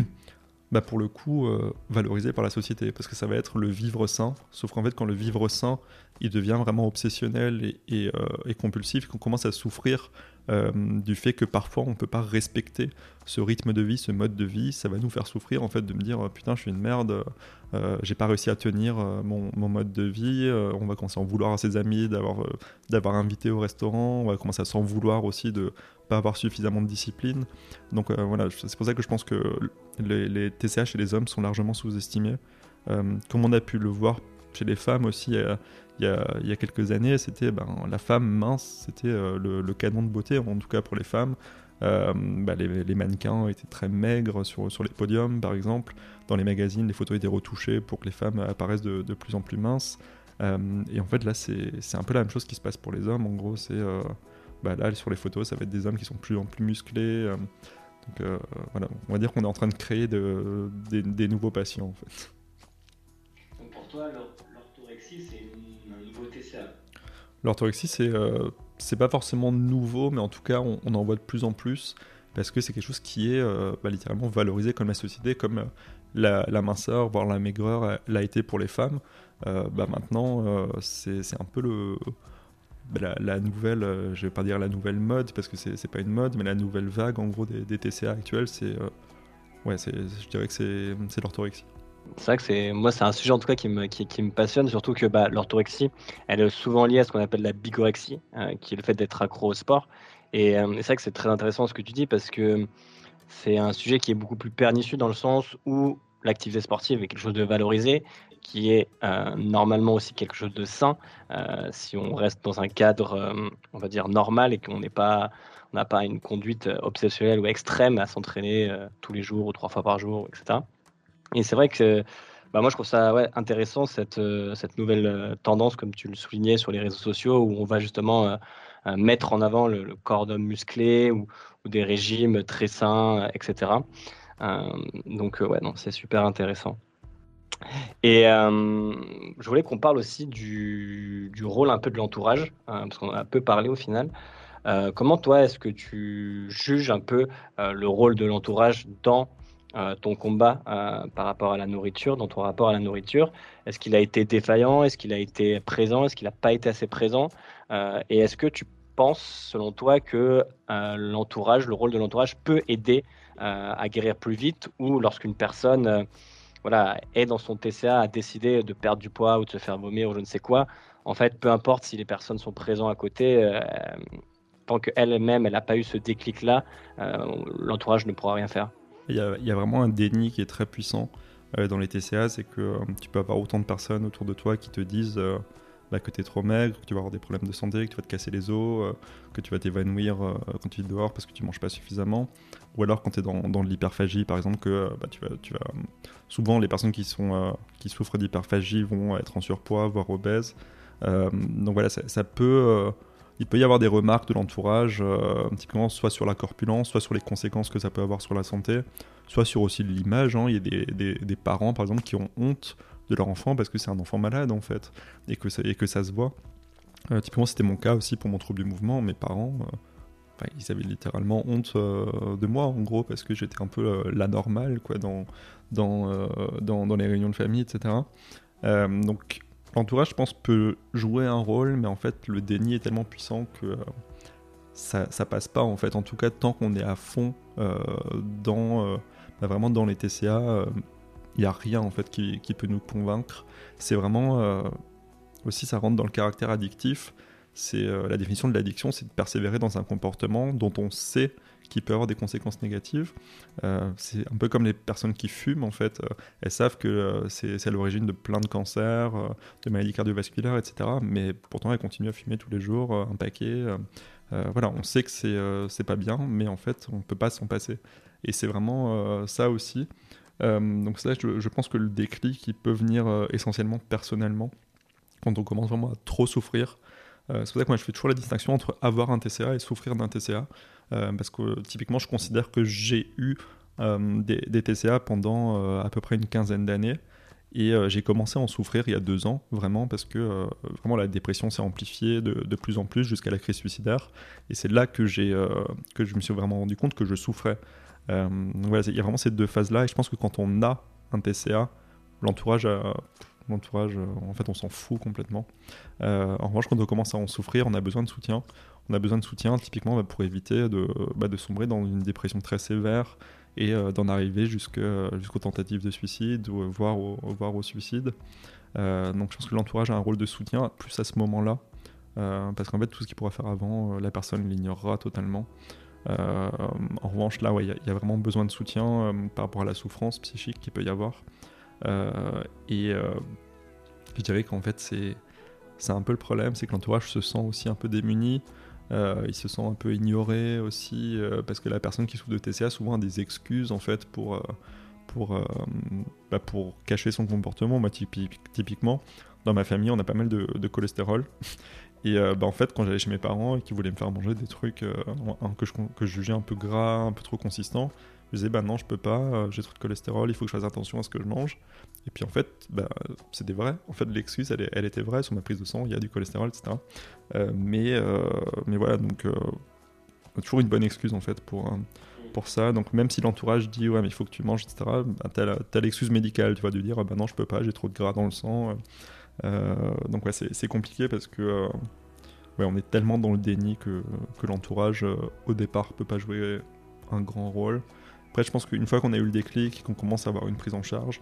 bah pour le coup valorisés par la société parce que ça va être le vivre sain. Sauf qu'en fait, quand le vivre sain il devient vraiment obsessionnel et, et compulsif, qu'on commence à souffrir euh, du fait que parfois on ne peut pas respecter ce rythme de vie, ce mode de vie, ça va nous faire souffrir en fait de me dire euh, putain je suis une merde, euh, j'ai pas réussi à tenir mon, mode de vie, on va commencer à en vouloir à ses amis d'avoir d'avoir invité au restaurant, on va commencer à s'en vouloir aussi de pas avoir suffisamment de discipline. Donc voilà, c'est pour ça que je pense que les, les, TCH et les hommes sont largement sous-estimés. comme on a pu le voir chez les femmes aussi, il y a, quelques années, c'était ben, la femme mince, c'était euh, le, canon de beauté, en tout cas pour les femmes. Euh, bah, les, mannequins étaient très maigres sur, sur les podiums, par exemple. Dans les magazines, les photos étaient retouchées pour que les femmes apparaissent de, plus en plus minces. Euh, et en fait, là, c'est un peu la même chose qui se passe pour les hommes. En gros, c'est bah, là, sur les photos, ça va être des hommes qui sont de plus en plus musclés. donc voilà, on va dire qu'on est en train de créer de, des, des, nouveaux patients, en fait. Donc pour toi, l'orthorexie, c'est L'orthorexie, c'est euh, c'est pas forcément nouveau, mais en tout cas, on, en voit de plus en plus parce que c'est quelque chose qui est euh, bah, littéralement valorisé comme la société, comme euh, la, minceur, voire la maigreur l'a été pour les femmes. bah maintenant, c'est un peu le, bah, la, nouvelle, je vais pas dire la nouvelle mode parce que c'est pas une mode, mais la nouvelle vague en gros des, TCA actuels, c'est ouais, je dirais que c'est l'orthorexie. C'est vrai que c'est moi c'est un sujet en tout cas qui me, qui, me passionne, surtout que bah, l'orthorexie, elle est souvent liée à ce qu'on appelle la bigorexie, euh, qui est le fait d'être accro au sport. Et euh, c'est vrai que c'est très intéressant ce que tu dis parce que c'est un sujet qui est beaucoup plus pernicieux dans le sens où l'activité sportive est quelque chose de valorisé, qui est euh, normalement aussi quelque chose de sain, si on reste dans un cadre, on va dire, normal et qu'on n'est pas n'a pas une conduite obsessionnelle ou extrême à s'entraîner tous les jours ou trois fois par jour, etc. Et c'est vrai que bah moi, je trouve ça ouais, intéressant, cette, euh, cette nouvelle euh, tendance, comme tu le soulignais sur les réseaux sociaux, où on va justement euh, mettre en avant le, corps d'homme musclé ou, ou, des régimes très sains, etc. donc, ouais, non, c'est super intéressant. Et je voulais qu'on parle aussi du, rôle un peu de l'entourage, parce qu'on a peu parlé au final. comment toi, est-ce que tu juges un peu le rôle de l'entourage dans ton combat par rapport à la nourriture, dans ton rapport à la nourriture? Est-ce qu'il a été défaillant? Est-ce qu'il a été présent? Est-ce qu'il n'a pas été assez présent? Et est-ce que tu penses, selon toi, que l'entourage, le rôle de l'entourage peut aider à guérir plus vite ou lorsqu'une personne voilà, est dans son TCA à décider de perdre du poids ou de se faire vomir ou je ne sais quoi, en fait, peu importe si les personnes sont présentes à côté, euh, tant qu'elle-même, elle n'a pas eu ce déclic-là, euh, l'entourage ne pourra rien faire. Il y, a, vraiment un déni qui est très puissant euh, dans les TCA, c'est que tu peux avoir autant de personnes autour de toi qui te disent bah, que tu es trop maigre, que tu vas avoir des problèmes de santé, que tu vas te casser les os, que tu vas t'évanouir quand tu es dehors parce que tu manges pas suffisamment. Ou alors quand tu es dans, dans l'hyperphagie, par exemple, que bah, tu, vas, souvent les personnes qui, sont, qui souffrent d'hyperphagie vont être en surpoids, voire obèses. Euh, donc voilà, ça, peut euh, il peut y avoir des remarques de l'entourage, euh, typiquement soit sur la corpulence, soit sur les conséquences que ça peut avoir sur la santé, soit sur aussi l'image. Hein. Il y a des, des, parents, par exemple, qui ont honte de leur enfant parce que c'est un enfant malade, en fait, et que ça, et que ça se voit. typiquement, c'était mon cas aussi pour mon trouble du mouvement. Mes parents, ils avaient littéralement honte de moi, en gros, parce que j'étais un peu la normale, quoi, dans, dans, dans, les réunions de famille, etc. donc, L'entourage, je pense, peut jouer un rôle, mais en fait, le déni est tellement puissant que euh, ça, ça passe pas, en fait. En tout cas, tant qu'on est à fond euh, dans, euh, bah, vraiment dans les TCA, il n'y a rien, en fait, qui, peut nous convaincre. C'est vraiment... aussi, ça rentre dans le caractère addictif. C'est la définition de l'addiction, c'est de persévérer dans un comportement dont on sait qui peut avoir des conséquences négatives. Euh, c'est un peu comme les personnes qui fument, en fait. Euh, elles savent que euh, c'est à l'origine de plein de cancers, de maladies cardiovasculaires, etc. Mais pourtant, elles continuent à fumer tous les jours un paquet. voilà, on sait que c'est pas bien, mais en fait, on peut pas s'en passer. Et c'est vraiment ça aussi. Donc ça, je, pense que le déclic, il peut venir essentiellement personnellement, quand on commence vraiment à trop souffrir. c'est pour ça que moi, je fais toujours la distinction entre avoir un TCA et souffrir d'un TCA. Euh, parce que typiquement, je considère que j'ai eu euh, des, TCA pendant euh, à peu près une quinzaine d'années. Et j'ai commencé à en souffrir il y a deux ans, vraiment, parce que vraiment la dépression s'est amplifiée de, plus en plus jusqu'à la crise suicidaire. Et c'est là que, que je me suis vraiment rendu compte que je souffrais. Voilà, il y a vraiment ces deux phases-là. Et je pense que quand on a un TCA, l'entourage, l'entourage en fait, on s'en fout complètement. en revanche, quand on commence à en souffrir, on a besoin de soutien on a besoin de soutien typiquement bah, pour éviter de, bah, de, sombrer dans une dépression très sévère et euh, d'en arriver jusqu'aux tentatives de suicide ou voire au, suicide. Euh, donc je pense que l'entourage a un rôle de soutien plus à ce moment-là, euh, parce qu'en fait tout ce qu'il pourra faire avant, la personne l'ignorera totalement. En revanche là, il y, a vraiment besoin de soutien par rapport à la souffrance psychique qu'il peut y avoir. et je dirais qu'en fait c'est un peu le problème, c'est que l'entourage se sent aussi un peu démuni. Euh, il se sent un peu ignoré aussi euh, parce que la personne qui souffre de TCA souvent a des excuses en fait pour, euh, pour, bah, pour cacher son comportement. Moi, typiquement, dans ma famille, on a pas mal de, cholestérol. Et bah, en fait, quand j'allais chez mes parents et qu'ils voulaient me faire manger des trucs que, je, que je jugeais un peu gras, un peu trop consistants, je disais bah non, je peux pas, j'ai trop de cholestérol, il faut que je fasse attention à ce que je mange. Et puis en fait, bah, c'était vrai. En fait, l'excuse, elle, était vraie. Sur ma prise de sang, il y a du cholestérol, etc. Euh, mais, euh, mais voilà, donc euh, toujours une bonne excuse en fait pour, pour ça. Donc même si l'entourage dit ouais mais il faut que tu manges, etc. Bah, t'as l'excuse médicale, tu vois, de dire ah, bah non je peux pas, j'ai trop de gras dans le sang. Donc ouais, c'est compliqué parce que ouais, on est tellement dans le déni que, que l'entourage au départ peut pas jouer un grand rôle. Après, je pense qu'une fois qu'on a eu le déclic, qu'on commence à avoir une prise en charge,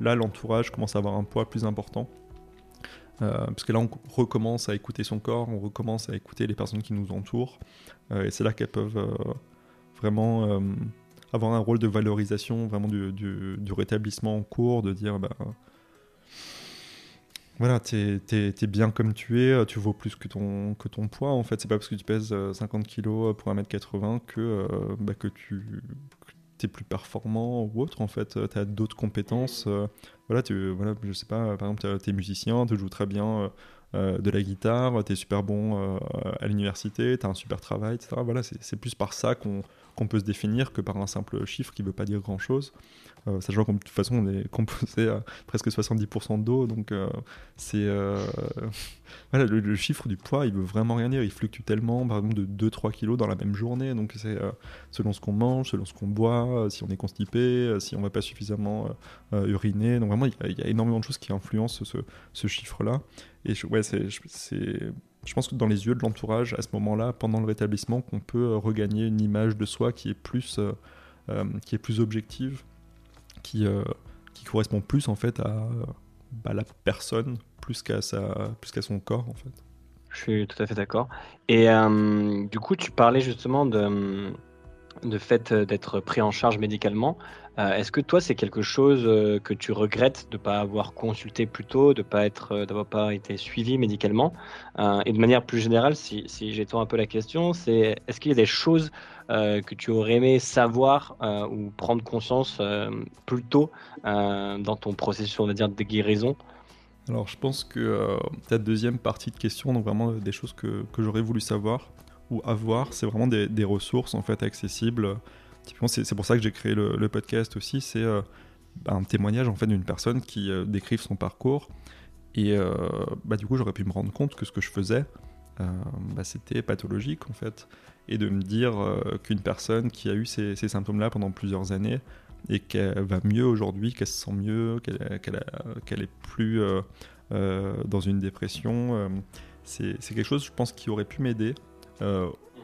Là, l'entourage commence à avoir un poids plus important. Euh, parce que là, on recommence à écouter son corps, on recommence à écouter les personnes qui nous entourent. Euh, et c'est là qu'elles peuvent euh, vraiment avoir un rôle de valorisation, vraiment du, du, rétablissement en cours, de dire bah, voilà, t'es es, bien comme tu es, tu vaux plus que ton, que ton poids. En fait, c'est pas parce que tu pèses 50 kg pour 1m80 que, bah, que tu es plus performant ou autre en fait, tu as d'autres compétences. Euh, voilà, tu, voilà, je sais pas, par exemple, tu es musicien, tu joues très bien euh, euh, de la guitare, tu es super bon à l'université, tu as un super travail, etc. Voilà, c'est plus par ça qu'on peut se définir que par un simple chiffre qui veut pas dire grand chose. Euh, sachant que de toute façon, on est composé à presque 70% d'eau, donc euh, c'est. Euh, voilà, le, chiffre du poids, il veut vraiment rien dire. Il fluctue tellement, par exemple, de 2-3 kilos dans la même journée. Donc c'est selon ce qu'on mange, selon ce qu'on boit, si on est constipé, si on va pas suffisamment uriner. Donc vraiment, il y, a énormément de choses qui influencent ce, ce chiffre-là. Et ouais, c'est. Je pense que dans les yeux de l'entourage, à ce moment-là, pendant le rétablissement, qu'on peut regagner une image de soi qui est plus, qui est plus objective qui, euh, qui correspond plus en fait à bah, la personne plus qu'à sa plus qu'à son corps en fait. Je suis tout à fait d'accord. Et euh, du coup, tu parlais justement de, de fait d'être pris en charge médicalement. Euh, est-ce que toi, c'est quelque chose que tu regrettes de ne pas avoir consulté plus tôt, de pas être, d'avoir pas été suivi médicalement? Et de manière plus générale, si, j'étends un peu la question, c'est est-ce qu'il y a des choses euh, que tu aurais aimé savoir euh, ou prendre conscience euh, plus tôt dans ton processus, on va dire, de guérison? Alors, je pense que ta deuxième partie de question, donc vraiment des choses que, que j'aurais voulu savoir ou avoir, c'est vraiment des, des, ressources en fait accessibles. C'est pour ça que j'ai créé le, podcast aussi. C'est un témoignage en fait d'une personne qui décrive son parcours. Et bah, du coup, j'aurais pu me rendre compte que ce que je faisais, bah, c'était pathologique en fait et de me dire euh, qu'une personne qui a eu ces, symptômes-là pendant plusieurs années et qu'elle va mieux aujourd'hui, qu'elle se sent mieux, qu'elle est plus euh, euh, dans une dépression, c'est quelque chose, je pense, qui aurait pu m'aider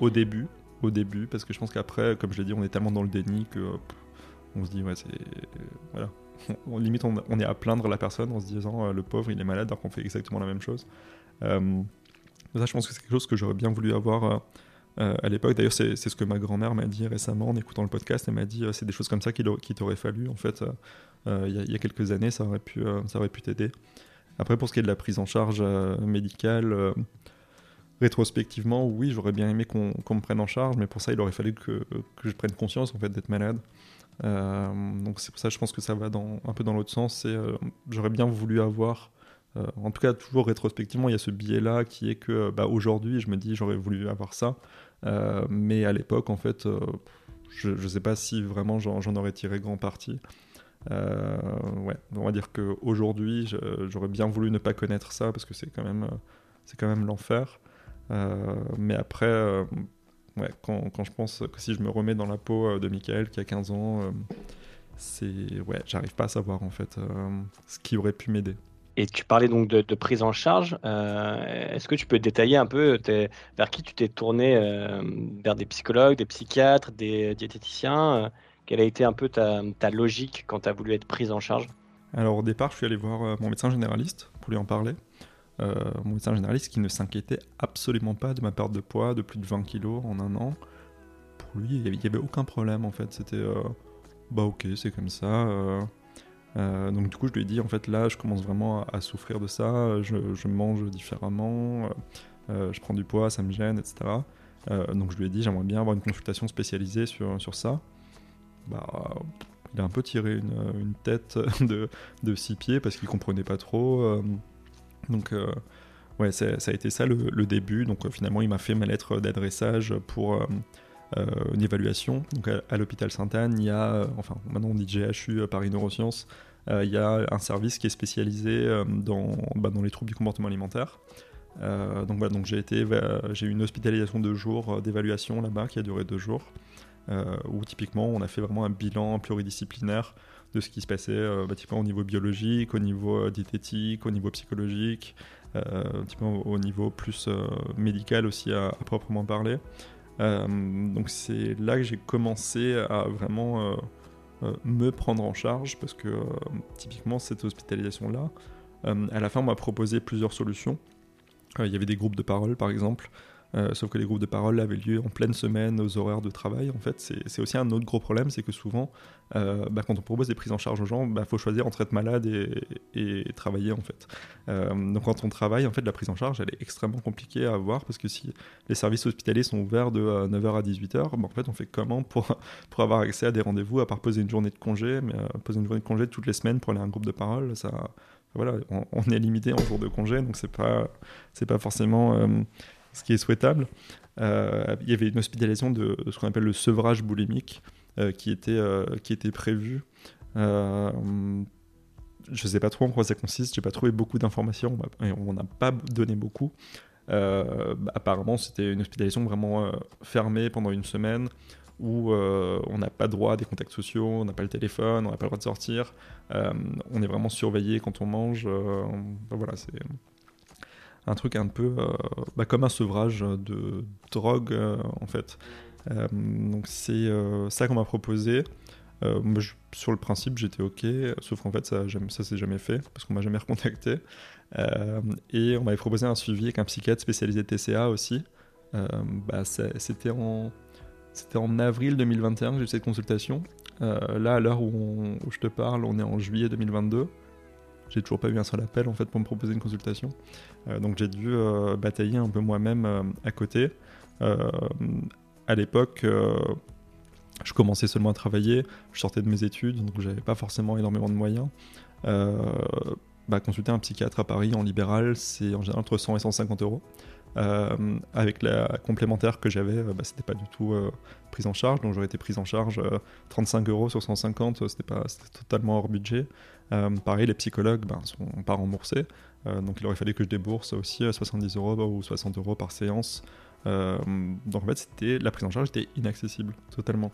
au début, au début, parce que je pense qu'après, comme je l'ai dit, on est tellement dans le déni que on se dit ouais c'est voilà, on, limite on, est à plaindre la personne en se disant le pauvre il est malade alors qu'on fait exactement la même chose. ça, je pense que c'est quelque chose que j'aurais bien voulu avoir euh, à l'époque. D'ailleurs, c'est ce que ma grand-mère m'a dit récemment en écoutant le podcast. Elle m'a dit euh, c'est des choses comme ça qu'il t'aurait fallu. En fait, euh, il y, a quelques années, ça aurait pu, ça aurait pu t'aider. Après, pour ce qui est de la prise en charge médicale, rétrospectivement, oui, j'aurais bien aimé qu'on me prenne en charge, mais pour ça, il aurait fallu que, je prenne conscience en fait d'être malade. donc c'est pour ça, je pense que ça va dans, un peu dans l'autre sens. j'aurais bien voulu avoir en tout cas, toujours rétrospectivement, il y a ce biais-là qui est que bah, aujourd'hui, je me dis j'aurais voulu avoir ça. Euh, mais à l'époque, en fait, euh, je ne sais pas si vraiment j'en aurais tiré grand parti. Euh, ouais, on va dire qu'aujourd'hui, j'aurais bien voulu ne pas connaître ça parce que c'est quand même, c'est quand même l'enfer. Mais après, ouais, quand, quand, je pense que si je me remets dans la peau de Michael qui a 15 ans, c'est ouais, j'arrive pas à savoir en fait ce qui aurait pu m'aider. Et tu parlais donc de, prise en charge. Euh, est-ce que tu peux détailler un peu vers qui tu t'es tourné euh, Vers des psychologues, des psychiatres, des diététiciens? Euh, Quelle a été un peu ta, logique quand tu as voulu être prise en charge? Alors au départ, je suis allé voir mon médecin généraliste pour lui en parler. Mon médecin généraliste qui ne s'inquiétait absolument pas de ma perte de poids de plus de 20 kilos en un an. Pour lui, il n'y avait, aucun problème en fait. C'était bah ok, c'est comme ça euh, donc du coup, je lui ai dit, en fait, là, je commence vraiment à, souffrir de ça, je, mange différemment, euh, je prends du poids, ça me gêne, etc. Euh, donc je lui ai dit, j'aimerais bien avoir une consultation spécialisée sur, sur ça. Bah, il a un peu tiré une, tête de, de, six pieds parce qu'il comprenait pas trop. Donc ouais, ça a été ça le, début. Donc finalement, il m'a fait ma lettre d'adressage pour... une évaluation. Donc à, l'hôpital Sainte-Anne, il y a, enfin maintenant on dit GHU Paris Neurosciences, euh, il y a un service qui est spécialisé euh, dans, bah, dans les troubles du comportement alimentaire. Euh, donc, donc j'ai été, j'ai eu une hospitalisation de jours d'évaluation là-bas qui a duré deux jours, où typiquement on a fait vraiment un bilan pluridisciplinaire de ce qui se passait bah, typiquement au niveau biologique, au niveau diététique, au niveau psychologique, typiquement au niveau plus médical aussi à, à proprement parler. donc c'est là que j'ai commencé à vraiment euh, me prendre en charge parce que euh, typiquement cette hospitalisation-là, euh, à la fin on m'a proposé plusieurs solutions. Il y avait des groupes de parole par exemple, euh, sauf que les groupes de parole avaient lieu en pleine semaine aux horaires de travail. En fait, c'est aussi un autre gros problème, c'est que souvent, euh, bah, quand on propose des prises en charge aux gens, il bah, faut choisir entre être malade et, travailler en fait. Euh, donc quand on travaille, en fait, la prise en charge, elle est extrêmement compliquée à avoir parce que si les services hospitaliers sont ouverts de 9h à 18h, bah, en fait, on fait comment pour, pour avoir accès à des rendez-vous à part poser une journée de congé, mais poser une journée de congé toutes les semaines pour aller à un groupe de parole, ça voilà, on, est limité en jours de congé, donc c'est pas, pas forcément ce qui est souhaitable. Euh, il y avait une hospitalisation de ce qu'on appelle le sevrage boulimique euh, qui, était, euh, qui était prévu. je sais pas trop en quoi ça consiste, j'ai pas trouvé beaucoup d'informations, et on n'a pas donné beaucoup. Apparemment, c'était une hospitalisation vraiment fermée pendant une semaine où on n'a pas droit à des contacts sociaux, on n'a pas le téléphone, on n'a pas le droit de sortir, on est vraiment surveillé quand on mange. voilà, c'est un truc un peu bah, comme un sevrage de drogue en fait. donc c'est ça qu'on m'a proposé. sur le principe, j'étais ok, sauf qu'en fait, ça, ça s'est jamais fait parce qu'on m'a jamais recontacté. et on m'avait proposé un suivi avec un psychiatre spécialisé TCA aussi. bah, c'était en en avril 2021 que j'ai eu cette consultation. Euh, là, à l'heure où, je te parle, on est en juillet 2022. J'ai toujours pas eu un seul appel en fait pour me proposer une consultation. Euh, donc j'ai dû euh, batailler un peu moi-même à côté. à l'époque, je commençais seulement à travailler, je sortais de mes études, donc j'avais pas forcément énormément de moyens. Bah, consulter un psychiatre à Paris en libéral, c'est en général entre 100 et 150 euros. Euh, avec la complémentaire que j'avais, euh, bah, c'était pas du tout euh, prise en charge, donc j'aurais été prise en charge 35 euros sur 150, c'était pas, totalement hors budget. Pareil, les psychologues ben, sont pas remboursés, donc il aurait fallu que je débourse aussi 70 euros ou 60 euros par séance. donc en fait, la prise en charge était inaccessible totalement.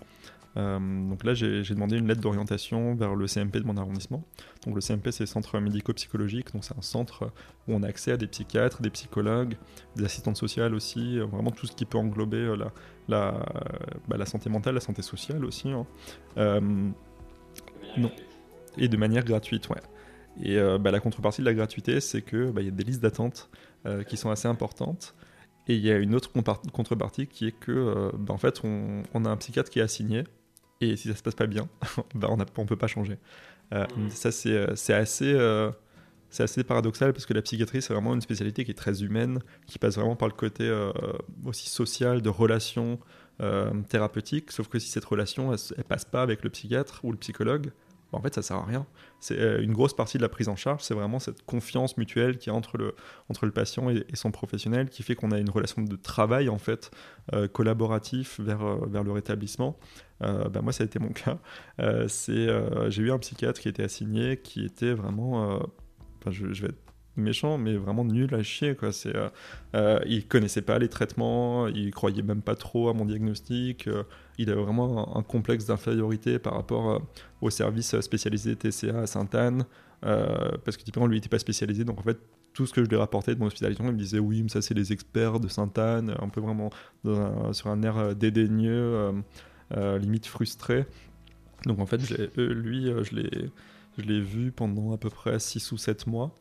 Euh, donc là, j'ai demandé une lettre d'orientation vers le CMP de mon arrondissement. Donc le CMP, c'est centre médico-psychologique. Donc c'est un centre où on a accès à des psychiatres, des psychologues, des assistantes sociales aussi, euh, vraiment tout ce qui peut englober euh, la, la, bah, la santé mentale, la santé sociale aussi. Hein. non. Et de manière gratuite, ouais. Et bah, la contrepartie de la gratuité, c'est qu'il bah, y a des listes d'attente qui sont assez importantes. Et il y a une autre contrepartie qui est que, bah, en fait, on, on, a un psychiatre qui est assigné et si ça se passe pas bien, bah on ne peut pas changer. Euh, mmh. Ça, euh, c'est assez, euh, c'est assez paradoxal parce que la psychiatrie, c'est vraiment une spécialité qui est très humaine, qui passe vraiment par le côté aussi social, de relation thérapeutique. Sauf que si cette relation, elle, elle, passe pas avec le psychiatre ou le psychologue, en fait, ça sert à rien. C'est euh, une grosse partie de la prise en charge, c'est vraiment cette confiance mutuelle qui est entre le, entre le patient et, son professionnel, qui fait qu'on a une relation de travail en fait euh, collaboratif vers, euh, vers le rétablissement. Ben moi, ça a été mon cas. j'ai eu un psychiatre qui était assigné, qui était vraiment, je, je, vais être méchant, mais vraiment nul à chier. Quoi. C'est, euh, euh, il connaissait pas les traitements, il croyait même pas trop à mon diagnostic. Euh, il avait vraiment un, complexe d'infériorité par rapport au service spécialisé TCA à Sainte-Anne, parce que typiquement lui il n'était pas spécialisé. Donc en fait, tout ce que je lui rapportais de mon hospitalisation, il me disait oui, mais ça c'est les experts de Sainte-Anne, un peu vraiment sur un air dédaigneux, limite frustré. Donc en fait, lui, je l'ai, je l'ai vu pendant à peu près 6 ou 7 mois.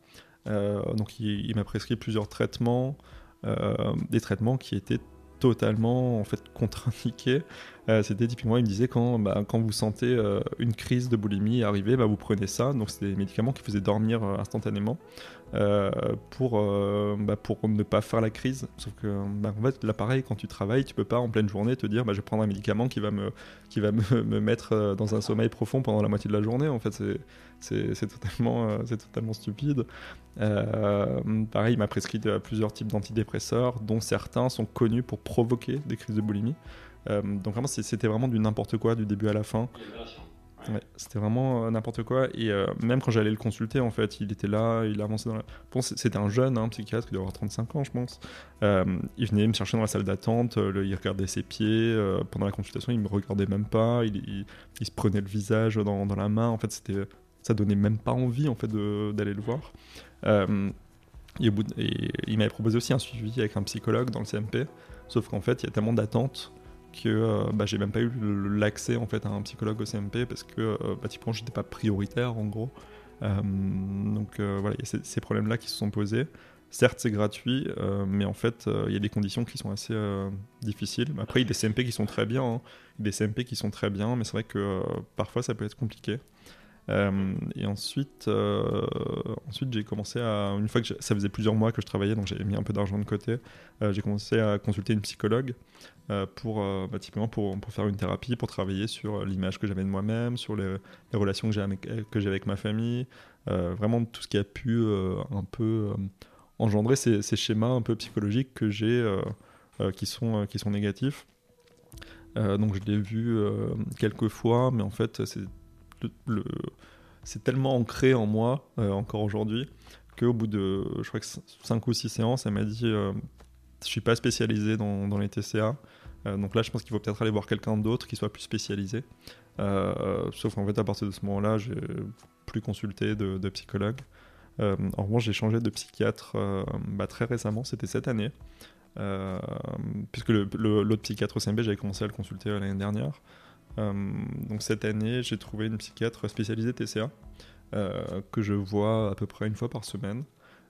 Euh, donc il, m'a prescrit plusieurs traitements, euh, des traitements qui étaient totalement en fait contre-indiqués. Euh, c'était typiquement, il me disait quand, bah, quand vous sentez une crise de boulimie arriver, bah, vous prenez ça. Donc c'est des médicaments qui faisaient dormir instantanément. Pour, bah, pour ne pas faire la crise. Sauf que en fait, là pareil, quand tu travailles, tu peux pas en pleine journée te dire je vais prendre un médicament qui va me, qui va me, me mettre dans un sommeil profond pendant la moitié de la journée. En fait, c'est totalement, c'est totalement stupide. pareil, il m'a prescrit plusieurs types d'antidépresseurs, dont certains sont connus pour provoquer des crises de boulimie. donc vraiment, c'était vraiment du n'importe quoi du début à la fin c'était vraiment euh, n'importe quoi. Et euh, même quand j'allais le consulter, en fait, il était là, il avançait dans la. Bon, c'était un jeune hein, psychiatre, il doit avoir 35 ans, je pense. Euh, il venait me chercher dans la salle d'attente, il regardait ses pieds. pendant la consultation, il me regardait même pas, il, il, se prenait le visage dans, dans la main. En fait, c'était, ça donnait même pas envie en fait, d'aller le voir. et il m'avait proposé aussi un suivi avec un psychologue dans le CMP. Sauf qu'en fait, il y a tellement d'attentes que euh, bah, j'ai même pas eu l'accès en fait à un psychologue au CMP parce que euh, bah, typiquement j'étais pas prioritaire en gros. Euh, donc voilà, il y a ces, problèmes-là qui se sont posés. Certes, c'est gratuit, mais en fait, il y a des conditions qui sont assez difficiles. Après, il y a des CMP qui sont très bien, hein. des CMP qui sont très bien, mais c'est vrai que parfois ça peut être compliqué. Euh, et ensuite, euh, ensuite j'ai commencé à, une fois que ça faisait plusieurs mois que je travaillais, donc j'avais mis un peu d'argent de côté, euh, j'ai commencé à consulter une psychologue pour, bah, typiquement pour, pour, faire une thérapie, pour travailler sur l'image que j'avais de moi-même, sur les, relations que j'ai avec, que j'ai avec ma famille, vraiment tout ce qui a pu un peu engendrer ces, ces, schémas un peu psychologiques que j'ai qui, sont, qui sont négatifs. donc je l'ai vu quelques fois, mais en fait c'est c'est tellement ancré en moi, encore aujourd'hui, qu'au bout de, je crois que 5 ou 6 séances, elle m'a dit Je Je suis pas spécialisé dans, les TCA. donc là, je pense qu'il faut peut-être aller voir quelqu'un d'autre qui soit plus spécialisé. sauf qu'en fait, à partir de ce moment-là, j'ai plus consulté de, de psychologue. Euh, en revanche, j'ai changé de psychiatre euh, bah, très récemment, c'était cette année. Euh, puisque l'autre psychiatre au CMB, j'avais commencé à le consulter l'année dernière. Donc cette année, j'ai trouvé une psychiatre spécialisée TCA, que je vois à peu près une fois par semaine.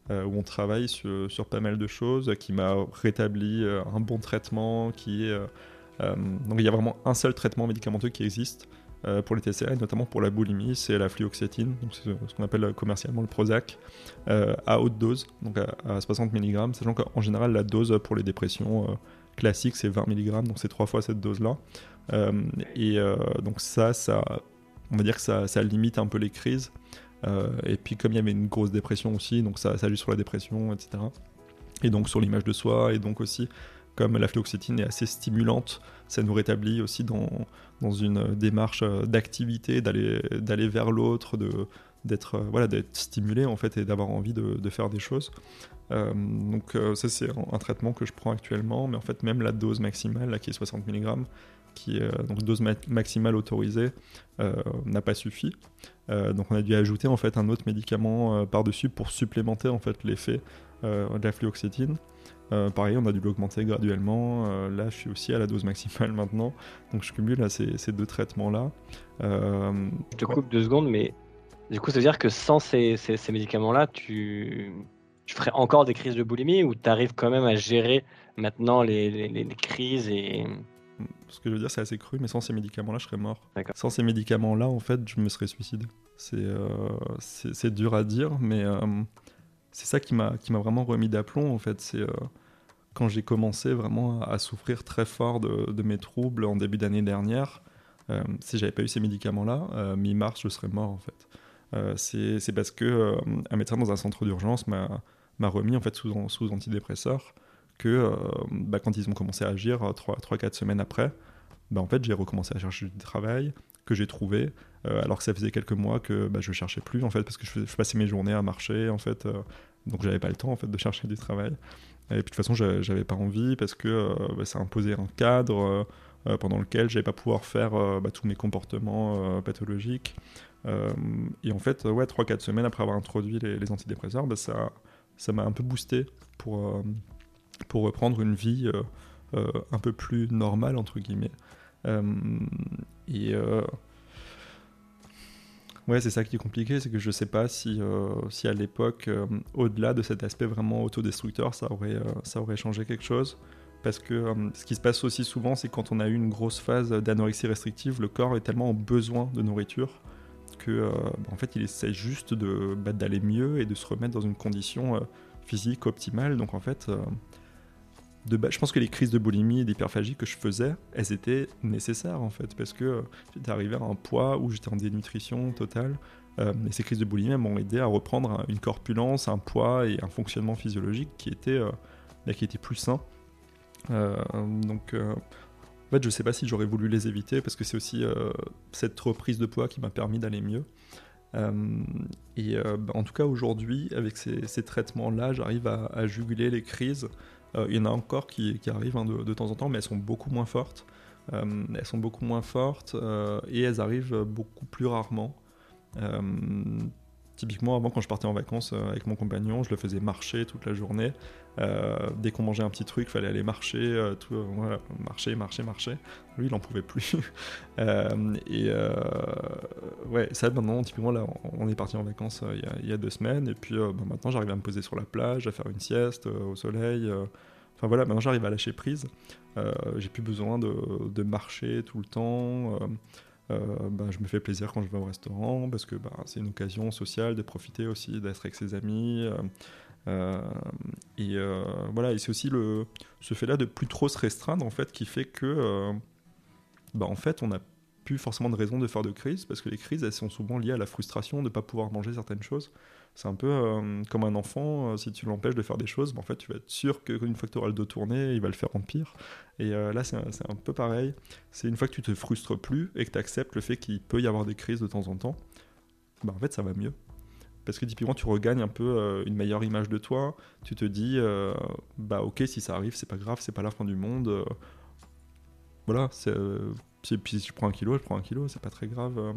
où on travaille sur, pas mal de choses, qui m'a rétabli un bon traitement, donc il y a vraiment un seul traitement médicamenteux qui existe, euh, pour les TCA, et notamment pour la boulimie, c'est la fluoxétine, donc c'est ce qu'on appelle commercialement le Prozac, euh, à haute dose, donc à, 60 mg, sachant qu'en général la dose pour les dépressions euh, classiques c'est 20 mg, donc c'est trois fois cette dose-là. et donc ça, ça, on va dire que ça, ça limite un peu les crises. et puis comme il y avait une grosse dépression aussi, donc ça, ça agit sur la dépression, etc. Et donc sur l'image de soi, et donc aussi comme la fluoxétine est assez stimulante, ça nous rétablit aussi dans, dans une démarche euh, d'activité, d'aller, vers l'autre, d'être, euh, voilà, stimulé en fait et d'avoir envie de, de faire des choses. Euh, donc ça c'est un, traitement que je prends actuellement, mais en fait même la dose maximale, là, qui est 60 mg, qui est donc dose maximale autorisée, n'a pas suffi. donc on a dû ajouter en fait un autre médicament par-dessus pour supplémenter en fait l'effet de la fluoxétine. Euh, pareil, on a dû l'augmenter graduellement. Euh, là, je suis aussi à la dose maximale maintenant. Donc, je cumule là, ces, ces deux traitements-là. Euh, je te coupe deux secondes, mais du coup, ça veut dire que sans ces, ces, médicaments-là, tu, tu, ferais encore des crises de boulimie ou tu arrives quand même à gérer maintenant les, les, les, crises et. Ce que je veux dire, c'est assez cru, mais sans ces médicaments-là, je serais mort. Sans ces médicaments-là, en fait, je me serais suicidé. C'est dur à dire, mais c'est ça qui m'a vraiment remis d'aplomb en fait. C'est euh, quand j'ai commencé vraiment à, souffrir très fort de, mes troubles en début d'année dernière. Euh, si j'avais pas eu ces médicaments-là, euh, mi-mars, je serais mort en fait. Euh, c'est parce que un médecin dans un centre d'urgence m'a remis en fait sous, sous antidépresseur que bah, quand ils ont commencé à agir 3-4 semaines après, bah, en fait j'ai recommencé à chercher du travail que j'ai trouvé alors que ça faisait quelques mois que bah, je cherchais plus en fait parce que je, passais mes journées à marcher en fait donc j'avais pas le temps en fait de chercher du travail. Et puis de toute façon, j'avais pas envie parce que euh, bah, ça imposait un cadre euh, euh, pendant lequel j'allais pas pouvoir faire bah, tous mes comportements pathologiques. et en fait, ouais, 3-4 semaines après avoir introduit les, antidépresseurs, bah, ça ça m'a un peu boosté pour, pour reprendre une vie un peu plus normale, entre guillemets. et Ouais, c'est ça qui est compliqué, c'est que je sais pas si, euh, si à l'époque, euh, au-delà de cet aspect vraiment autodestructeur, ça aurait, euh, ça aurait changé quelque chose. Parce que ce qui se passe aussi souvent, c'est quand on a eu une grosse phase d'anorexie restrictive, le corps est tellement en besoin de nourriture que, bah, en fait, il essaie juste de bah, d'aller mieux et de se remettre dans une condition physique optimale. Donc, en fait, je pense que les crises de boulimie et d'hyperphagie que je faisais, elles étaient nécessaires en fait, parce que euh, j'étais arrivé à un poids où j'étais en dénutrition totale. Euh, et ces crises de boulimie m'ont aidé à reprendre une corpulence, un poids et un fonctionnement physiologique qui était, euh, bah, qui était plus sain. donc, en fait, je ne sais pas si j'aurais voulu les éviter parce que c'est aussi cette reprise de poids qui m'a permis d'aller mieux. et bah, en tout cas, aujourd'hui, avec ces, traitements-là, j'arrive à, juguler les crises euh, il y en a encore qui, arrivent hein, de, temps en temps, mais elles sont beaucoup moins fortes. Euh, elles sont beaucoup moins fortes euh, et elles arrivent beaucoup plus rarement. Typiquement, avant, quand je partais en vacances avec mon compagnon, je le faisais marcher toute la journée. dès qu'on mangeait un petit truc, il fallait aller marcher, tout, marcher, marcher, marcher. Lui, il n'en pouvait plus. et ouais, ça, maintenant, typiquement, là, on est parti en vacances il y, a deux semaines. Et puis bah, maintenant, j'arrive à me poser sur la plage, à faire une sieste au soleil. Enfin voilà, maintenant j'arrive à lâcher prise. Euh, j'ai plus besoin de, marcher tout le temps. Euh, euh, bah, je me fais plaisir quand je vais au restaurant parce que bah, c'est une occasion sociale de profiter aussi d'être avec ses amis. et voilà, et c'est aussi le, ce fait-là de plus trop se restreindre en fait qui fait que, bah, en fait, on n'a plus forcément de raison de faire de crise parce que les crises elles sont souvent liées à la frustration de ne pas pouvoir manger certaines choses. C'est un peu euh, comme un enfant, euh, si tu l'empêches de faire des choses, ben, en fait, tu vas être sûr qu'une fois que tu auras le dos tourné, il va le faire en pire. Et euh, là, c'est un, peu pareil. C'est une fois que tu te frustres plus et que tu acceptes le fait qu'il peut y avoir des crises de temps en temps, ben, en fait, ça va mieux. Parce que typiquement, tu regagnes un peu une meilleure image de toi. Tu te dis, bah ok, si ça arrive, c'est pas grave, c'est pas la fin du monde. voilà, puis si je prends un kilo, je prends un kilo, c'est pas très grave.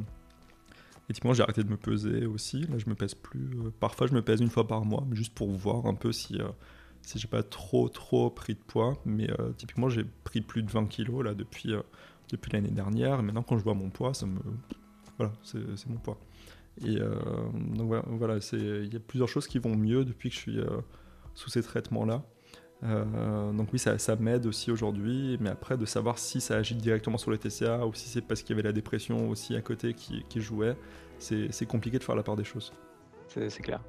Effectivement, j'ai arrêté de me peser aussi. Là, je me pèse plus. Euh, parfois, je me pèse une fois par mois, juste pour voir un peu si, euh, si j'ai pas trop, trop pris de poids. Mais euh, typiquement, j'ai pris plus de 20 kilos là, depuis, depuis l'année dernière. maintenant, quand je vois mon poids, ça me. Voilà, c'est mon poids. Et donc voilà, il y a plusieurs choses qui vont mieux depuis que je suis sous ces traitements-là. Euh, donc oui, ça, m'aide aussi aujourd'hui, mais après de savoir si ça agit directement sur le TCA ou si c'est parce qu'il y avait la dépression aussi à côté qui, jouait, c'est compliqué de faire la part des choses. C'est clair.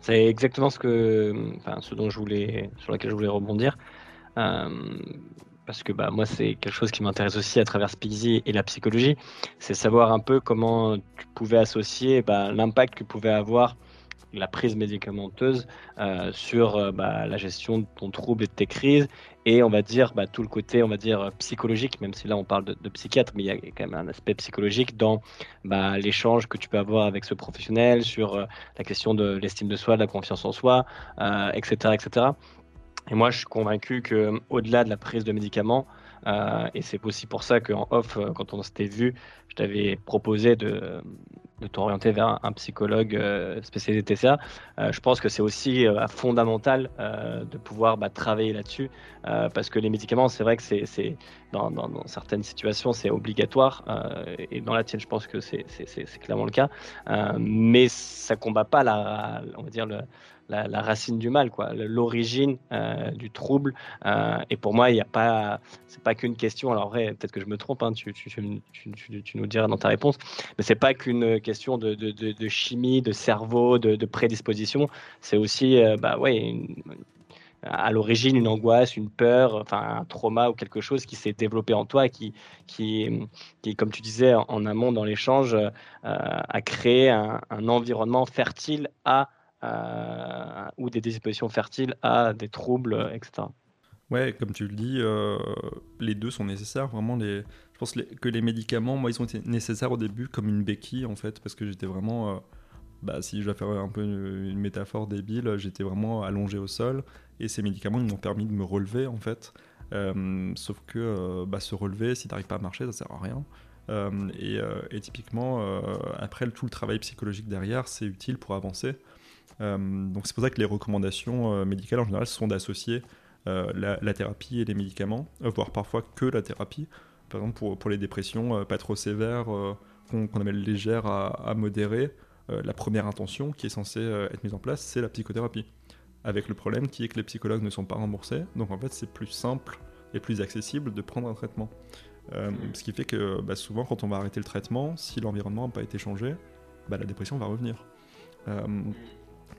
C'est exactement ce que, enfin, ce dont je voulais, sur lequel je voulais rebondir, euh, parce que bah moi c'est quelque chose qui m'intéresse aussi à travers Speaksy et la psychologie, c'est savoir un peu comment tu pouvais associer bah, l'impact que pouvait avoir la prise médicamenteuse euh, sur euh, bah, la gestion de ton trouble et de tes crises. Et on va dire bah, tout le côté on va dire psychologique même si là on parle de, psychiatre mais il y a quand même un aspect psychologique dans bah, l'échange que tu peux avoir avec ce professionnel sur euh, la question de l'estime de soi de la confiance en soi etc etc et moi je suis convaincu que au-delà de la prise de médicaments et c'est aussi pour ça qu'en off, quand on s'était vu, je t'avais proposé de, de t'orienter vers un, psychologue euh, spécialisé TCA. Euh, je pense que c'est aussi euh, fondamental de pouvoir bah, travailler là-dessus parce que les médicaments, c'est vrai que c'est dans, dans, certaines situations, c'est obligatoire et dans la tienne, je pense que c'est clairement le cas. mais ça combat pas la, on va dire le, la, racine du mal, quoi, l'origine euh, du trouble. Euh, et pour moi, il n'y a pas, c'est pas qu'une question. Alors vrai, peut-être que je me trompe, hein, tu, tu, tu, tu, nous diras dans ta réponse, mais c'est pas qu'une question de, de, chimie, de cerveau, de, prédisposition. C'est aussi, euh, bah à l'origine une angoisse, une peur, enfin un trauma ou quelque chose qui s'est développé en toi, qui, qui, qui comme tu disais en, amont dans l'échange, a créé un, environnement fertile à euh, ou des dispositions fertiles à des troubles, etc. Ouais, comme tu le dis, euh, les deux sont nécessaires. Vraiment, les... je pense que les médicaments, moi, ils ont été nécessaires au début comme une béquille, en fait, parce que j'étais vraiment, euh, bah, si je vais faire un peu une, métaphore débile, j'étais vraiment allongé au sol, et ces médicaments, ils m'ont permis de me relever, en fait. sauf que bah, se relever, si tu n'arrives pas à marcher, ça sert à rien. et, et, typiquement, après tout le travail psychologique derrière, c'est utile pour avancer. Euh, donc c'est pour ça que les recommandations euh, médicales en général sont d'associer euh, la, thérapie et les médicaments, voire parfois que la thérapie. Par exemple pour, pour les dépressions pas trop sévères, qu'on appelle légères à, à modérées, la première intention qui est censée être mise en place, c'est la psychothérapie. Avec le problème qui est que les psychologues ne sont pas remboursés, donc en fait c'est plus simple et plus accessible de prendre un traitement. ce qui fait que bah, souvent quand on va arrêter le traitement, si l'environnement n'a pas été changé, bah, la dépression va revenir.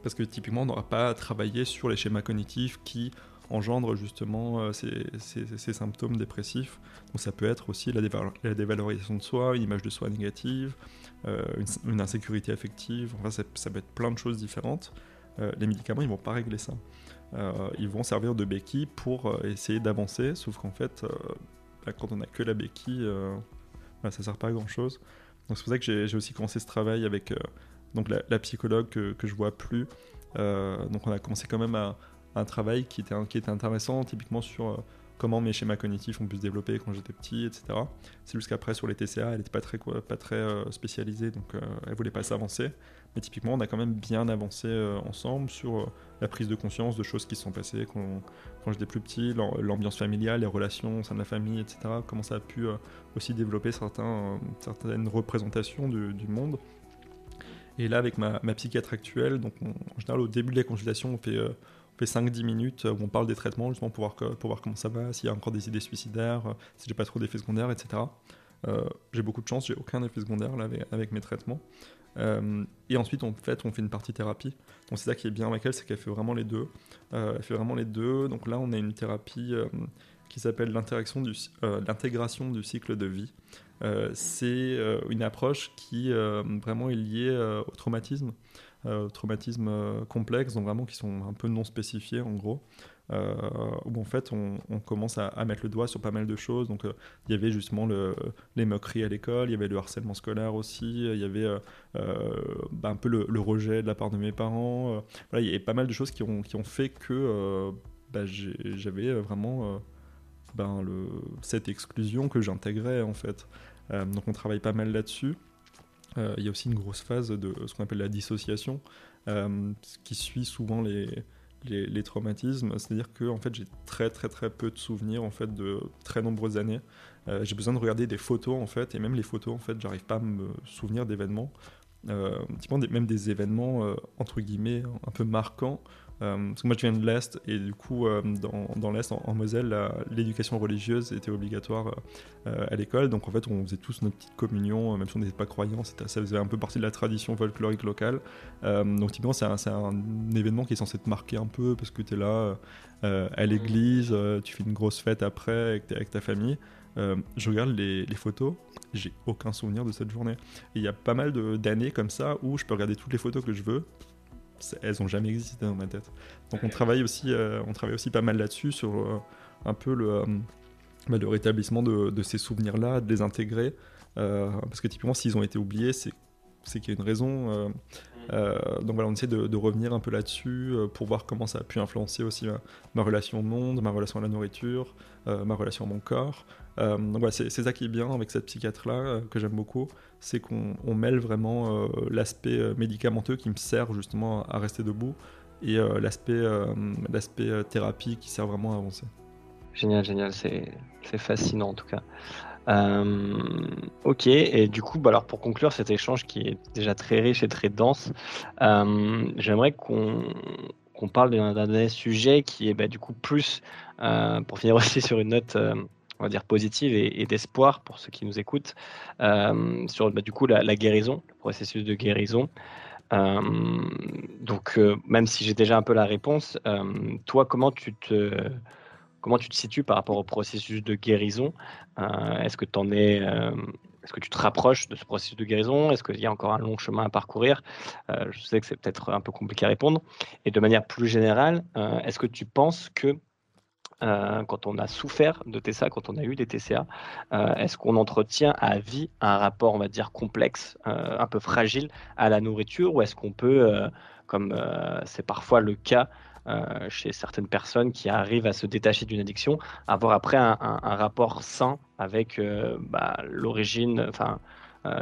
Parce que typiquement, on n'aura pas travaillé sur les schémas cognitifs qui engendrent justement euh, ces, symptômes dépressifs. Donc ça peut être aussi la, dévalorisation de soi, une image de soi négative, euh, une, insécurité affective, enfin ça, peut être plein de choses différentes. Euh, les médicaments, ils vont pas régler ça. ils vont servir de béquille pour essayer d'avancer, sauf qu'en fait, bah, quand on n'a que la béquille, bah, ça sert pas à grand chose. Donc c'est pour ça que j'ai aussi commencé ce travail avec donc la, psychologue que, je vois plus. Euh, donc on a commencé quand même à, un travail qui était, intéressant, typiquement sur euh, comment mes schémas cognitifs ont pu se développer quand j'étais petit, etc. C'est juste qu'après sur les TCA, elle n'était pas très, pas très euh, spécialisée, donc elle voulait pas s'avancer. Mais typiquement, on a quand même bien avancé ensemble sur la prise de conscience de choses qui se sont passées quand, quand j'étais plus petit, l'ambiance familiale, les relations au sein de la famille, etc. Comment ça a pu aussi développer certaines représentations du monde et là, avec ma, psychiatre actuelle, donc en général, au début de la consultation, on fait, euh, fait 5-10 minutes où on parle des traitements, justement pour voir, pour voir comment ça va, s'il y a encore des idées suicidaires, euh, si j'ai pas trop d'effets secondaires, etc. Euh, j'ai beaucoup de chance, j'ai aucun effet secondaire là, avec, mes traitements. et ensuite, en fait, on fait une partie thérapie. Donc c'est ça qui est bien avec elle, c'est qu'elle fait vraiment les deux. elle fait vraiment les deux. Donc là, on a une thérapie qui s'appelle l'intégration du cycle de vie. Euh, c'est euh, une approche qui euh, vraiment est liée au traumatisme. traumatismes complexes, donc vraiment qui sont un peu non spécifiés en gros. Euh, où en fait on, commence à, mettre le doigt sur pas mal de choses. Donc euh, il y avait justement le, les moqueries à l'école, il y avait le harcèlement scolaire aussi, il y avait euh, bah, un peu le, rejet de la part de mes parents. il y avait pas mal de choses qui ont, qui ont fait que bah, j'avais vraiment ben, cette exclusion que j'intégrais en fait. donc on travaille pas mal là-dessus. il y a aussi une grosse phase de ce qu'on appelle la dissociation, qui suit souvent les, les, traumatismes, c'est-à-dire que en fait j'ai très très très peu de souvenirs en fait de très nombreuses années. Euh, j'ai besoin de regarder des photos en fait, et même les photos en fait, j'arrive pas à me souvenir d'événements, euh, même des événements euh, entre guillemets un peu marquants euh, parce que moi je viens de l'Est et du coup euh, dans, l'Est en, Moselle l'éducation religieuse était obligatoire euh, à l'école. Donc en fait on faisait tous notre petite communion même si on n'était pas croyants ça faisait un peu partie de la tradition folklorique locale. Donc typiquement c'est un, événement qui est censé te marquer un peu parce que tu es là à l'église tu fais une grosse fête après avec, ta famille. Je regarde les photos j'ai aucun souvenir de cette journée. il y a pas mal d'années comme ça où je peux regarder toutes les photos que je veux, elles ont jamais existé dans ma tête. Donc on travaille aussi, euh, on travaille aussi pas mal là-dessus sur euh, un peu le, euh, bah, le rétablissement de, ces souvenirs-là, de les intégrer, parce que typiquement s'ils ont été oubliés, c'est qu'il y a une raison. donc voilà, on essaie de, revenir un peu là-dessus pour voir comment ça a pu influencer aussi ma relation au monde, ma relation à la nourriture, ma relation à mon corps. Euh, donc voilà, c'est ça qui est bien avec cette psychiatre-là, euh, que j'aime beaucoup, c'est qu'on mêle vraiment euh, l'aspect médicamenteux qui me sert justement à rester debout et l'aspect thérapie qui sert vraiment à avancer. Génial, génial, c'est fascinant en tout cas. ok, et du coup, bah alors pour conclure cet échange qui est déjà très riche et très dense, j'aimerais qu'on parle d'un dernier sujet qui est bah, du coup plus, pour finir aussi sur une note on va dire positive et, d'espoir pour ceux qui nous écoutent euh, sur bah, du coup la, guérison, le processus de guérison. Euh, donc euh, même si j'ai déjà un peu la réponse, toi comment tu te comment tu te situes par rapport au processus de guérison? Est-ce que tu en es est-ce que tu te rapproches de ce processus de guérison? Est-ce qu'il y a encore un long chemin à parcourir? Je sais que c'est peut-être un peu compliqué à répondre. Et de manière plus générale, est-ce que tu penses que euh, quand on a souffert de TCA, quand on a eu des TCA, euh, est-ce qu'on entretient à vie un rapport, on va dire, complexe, euh, un peu fragile à la nourriture, ou est-ce qu'on peut, comme c'est parfois le cas chez certaines personnes qui arrivent à se détacher d'une addiction, avoir après un, rapport sain avec bah, l'origine, enfin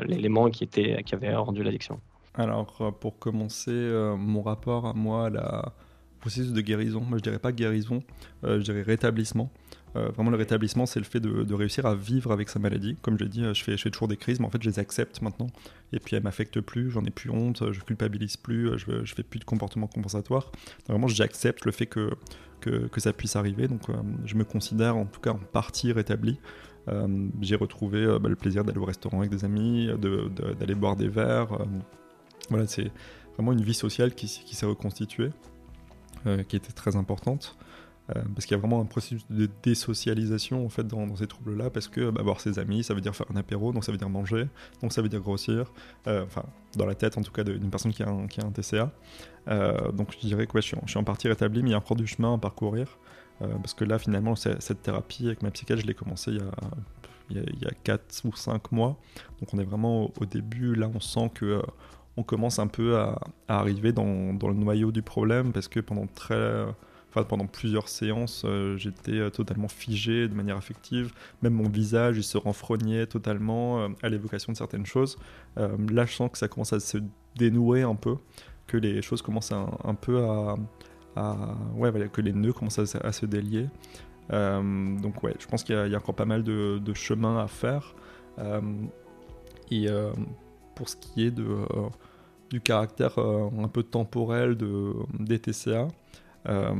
l'élément qui, qui avait rendu l'addiction? Alors, pour commencer, mon rapport à moi, la processus de guérison. Moi, je dirais pas guérison, euh, je dirais rétablissement. Euh, vraiment, le rétablissement, c'est le fait de, réussir à vivre avec sa maladie. Comme je l'ai dit, je fais, je fais toujours des crises, mais en fait, je les accepte maintenant. Et puis, elles m'affectent plus, j'en ai plus honte, je culpabilise plus, je, je fais plus de comportement compensatoire. vraiment, j'accepte le fait que, que, ça puisse arriver. Donc, euh, je me considère en tout cas en partie rétabli. J'ai retrouvé bah, le plaisir d'aller au restaurant avec des amis, d'aller boire des verres. voilà, c'est vraiment une vie sociale qui s'est reconstituée. Euh, qui était très importante. Euh, parce qu'il y a vraiment un processus de désocialisation en fait dans, ces troubles-là, parce que bah, voir ses amis, ça veut dire faire un apéro, donc ça veut dire manger, donc ça veut dire grossir, euh, enfin dans la tête en tout cas d'une personne qui a un, TCA. donc je dirais que je, suis en, partie rétabli, mais il y a encore du chemin à parcourir, parce que là finalement cette thérapie avec ma psychiatre, je l'ai commencé il y a il y, a, 4 ou 5 mois. Donc on est vraiment au début, là on sent que on commence un peu à, arriver dans, le noyau du problème parce que pendant très Enfin, pendant plusieurs séances, euh, j'étais euh, totalement figé de manière affective. Même mon visage, il se renfrognait totalement euh, à l'évocation de certaines choses. là, je sens que ça commence à se dénouer un peu, que les choses commencent un, peu à, ouais, que les nœuds commencent à, se délier. donc ouais, je pense qu'il y, a encore pas mal de, de chemin à faire. et pour ce qui est de, euh, du caractère euh, un peu temporel de, des TCA. Euh,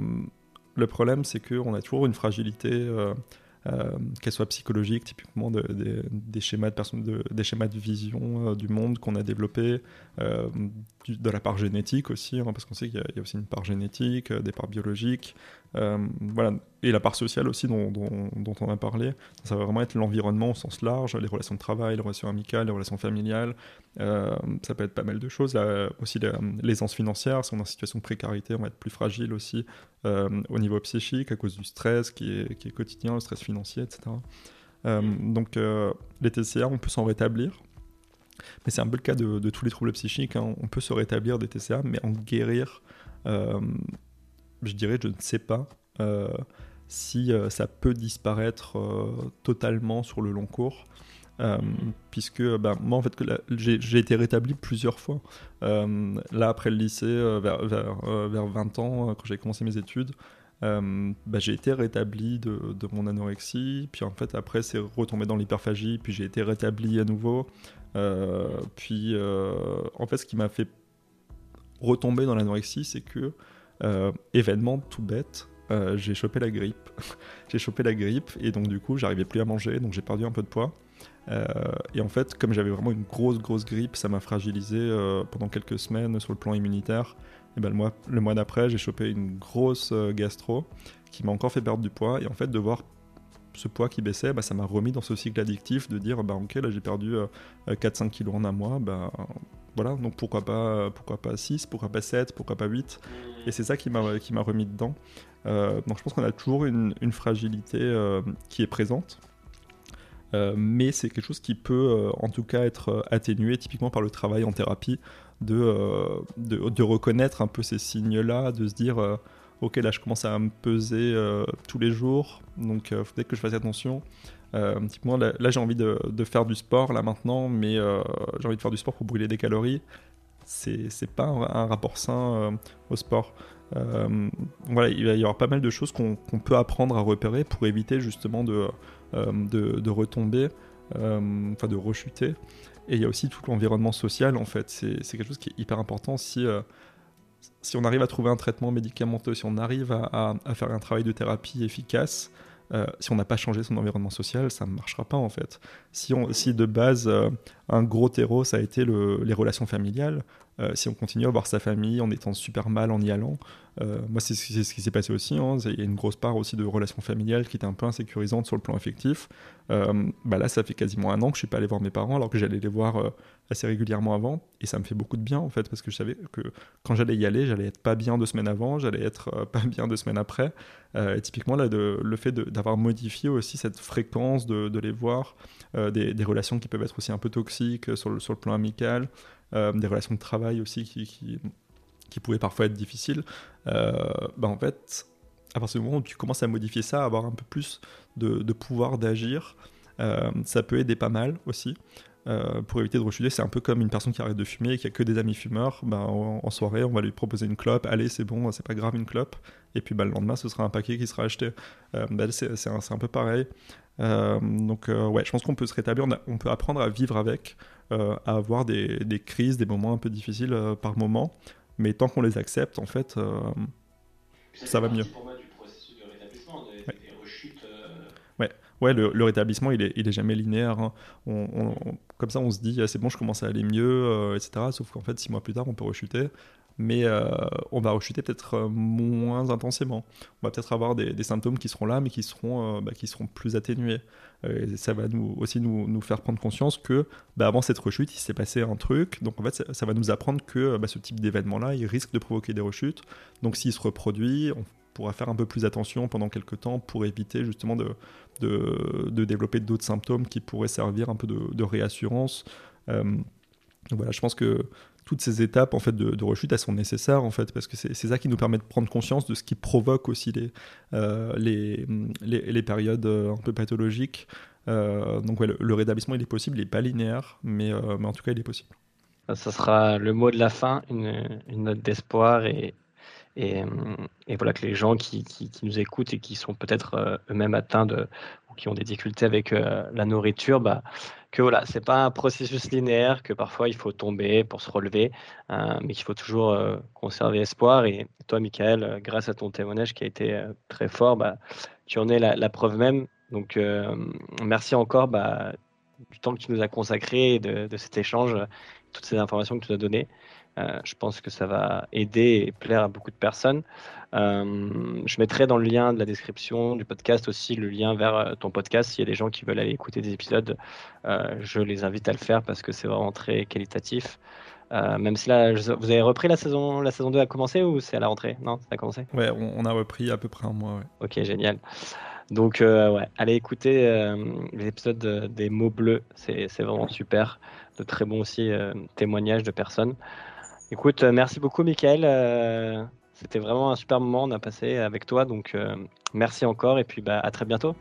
le problème, c'est qu'on a toujours une fragilité, qu'elle soit psychologique, typiquement des schémas de, des schémas de vision du monde qu'on a développés, de la part génétique aussi, hein, parce qu'on sait qu'il y, a aussi une part génétique, des parts biologiques, voilà. Et la part sociale aussi dont, dont, on a parlé, ça va vraiment être l'environnement au sens large, les relations de travail, les relations amicales, les relations familiales. ça peut être pas mal de choses. aussi l'aisance financière, si on est en situation de précarité, on va être plus fragile aussi au niveau psychique à cause du stress qui est, quotidien, le stress financier, etc. donc les TCA, on peut s'en rétablir mais c'est un peu le cas de, tous les troubles psychiques. Hein. On peut se rétablir des TCA, mais en guérir, euh, je dirais, je ne sais pas euh, si euh, ça peut disparaître totalement sur le long cours. puisque ben, moi en fait j'ai été rétabli plusieurs fois. Là après le lycée vers, vers, 20 ans quand j'ai commencé mes études ben, j'ai été rétabli de, de, mon anorexie, puis en fait après c'est retombé dans l'hyperphagie, puis j'ai été rétabli à nouveau, euh, puis, euh, en fait, ce qui m'a fait retomber dans l'anorexie, c'est que, euh, événement tout bête, j'ai chopé la grippe. j'ai chopé la grippe et donc du coup, j'arrivais plus à manger, donc j'ai perdu un peu de poids. et en fait, comme j'avais vraiment une grosse, grosse grippe, ça m'a fragilisé pendant quelques semaines sur le plan immunitaire. Et ben, le mois, le mois d'après, j'ai chopé une grosse gastro qui m'a encore fait perdre du poids. Et en fait, de voir ce poids qui baissait, bah, ça m'a remis dans ce cycle addictif de dire bah, ok là j'ai perdu 4-5 euh, kilos en un mois, bah, voilà, donc pourquoi pas, pourquoi pas 6, pourquoi pas 7, pourquoi pas 8 Et c'est ça qui m'a, remis dedans. Euh, donc je pense qu'on a toujours une, fragilité euh, qui est présente. mais c'est quelque chose qui peut en tout cas être atténué typiquement par le travail en thérapie, de, de, de reconnaître un peu ces signes-là, de se dire ok, là je commence à me peser euh, tous les jours, donc il euh, faudrait que je fasse attention. Euh, typiquement, là, là j'ai envie de, faire du sport là maintenant, mais j'ai envie de faire du sport pour brûler des calories. C'est pas un, rapport sain au sport. voilà, il va y avoir pas mal de choses qu'on peut apprendre à repérer pour éviter justement de, de, de, retomber, enfin de rechuter. Et il y a aussi tout l'environnement social en fait. C'est quelque chose qui est hyper important. Si si on arrive à trouver un traitement médicamenteux, si on arrive à, faire un travail de thérapie efficace, euh, si on n'a pas changé son environnement social, ça ne marchera pas en fait. Si, on, si de base, euh, un gros terreau, ça a été les relations familiales, euh, si on continue à voir sa famille en étant super mal en y allant, euh, moi c'est ce qui s'est passé aussi, hein. il y a une grosse part aussi de relations familiales qui était un peu insécurisante sur le plan affectif. Euh, bah là ça fait quasiment un an que je suis pas allé voir mes parents alors que j'allais les voir assez régulièrement avant et ça me fait beaucoup de bien en fait parce que je savais que quand j'allais y aller j'allais être pas bien deux semaines avant, j'allais être pas bien deux semaines après. et typiquement là le fait d'avoir modifié aussi cette fréquence de, les voir, des, relations qui peuvent être aussi un peu toxiques sur le, plan amical, des relations de travail aussi qui, qui, pouvaient parfois être difficiles, euh, bah en fait, à partir du moment où tu commences à modifier ça, à avoir un peu plus de, de pouvoir d'agir, euh, ça peut aider pas mal aussi. pour éviter de rechuter, c'est un peu comme une personne qui arrête de fumer et qui a que des amis fumeurs. Ben, en, soirée, on va lui proposer une clope. Allez, c'est bon, c'est pas grave une clope. Et puis ben, le lendemain, ce sera un paquet qui sera acheté. Ben, c'est un, un, peu pareil. donc ouais, je pense qu'on peut se rétablir, on, peut apprendre à vivre avec. Euh, à avoir des, des, crises, des moments un peu difficiles euh, par moment. Mais tant qu'on les accepte, en fait, euh, ça va mieux. Pour moi, du processus de rétablissement, des, ouais. rechutes. Ouais, ouais le, le, rétablissement, il est, il est jamais linéaire. Hein. On, comme ça, on se dit, ah, c'est bon, je commence à aller mieux, etc. Sauf qu'en fait, six mois plus tard, on peut rechuter mais on va rechuter peut-être moins intensément. On va peut-être avoir des, symptômes qui seront là, mais qui seront, bah, qui seront plus atténués. Euh, ça va nous, aussi nous, faire prendre conscience que bah, avant cette rechute, il s'est passé un truc. Donc en fait, ça, va nous apprendre que bah, ce type d'événement-là, il risque de provoquer des rechutes. Donc s'il se reproduit, on pourra faire un peu plus attention pendant quelques temps pour éviter justement de, de, développer d'autres symptômes qui pourraient servir un peu de, de réassurance. Euh, voilà, je pense que toutes ces étapes en fait de, rechute elles sont nécessaires en fait parce que c'est ça qui nous permet de prendre conscience de ce qui provoque aussi les, euh, les, les, périodes euh, un peu pathologiques. Euh, donc le, rétablissement il est possible il n'est pas linéaire mais, mais en tout cas il est possible. Ça sera le mot de la fin une, note d'espoir et, et, voilà que les gens qui, qui, nous écoutent et qui sont peut-être eux-mêmes atteints de, ou qui ont des difficultés avec la nourriture bah, que voilà, c'est pas un processus linéaire, que parfois il faut tomber pour se relever, euh, mais qu'il faut toujours euh, conserver espoir. Et toi, Michael, euh, grâce à ton témoignage qui a été très fort, bah, tu en es la, preuve même. Donc, merci encore bah, du temps que tu nous as consacré, de, de cet échange, toutes ces informations que tu nous as données. Je pense que ça va aider et plaire à beaucoup de personnes. je mettrai dans le lien de la description du podcast aussi le lien vers ton podcast. S'il y a des gens qui veulent aller écouter des épisodes, je les invite à le faire parce que c'est vraiment très qualitatif. Euh, même si là, vous avez repris la saison, la saison 2 a commencé ou c'est à la rentrée? Non, ça a commencé? Ouais, on, a repris à peu près un mois. Ouais. Ok, génial. Donc, euh, ouais, allez écouter euh, les épisodes des mots bleus, c'est vraiment super. De très bons aussi témoignages de personnes. Écoute, merci beaucoup, Michael. C'était vraiment un super moment, on a passé avec toi. Donc, merci encore et puis bah, à très bientôt.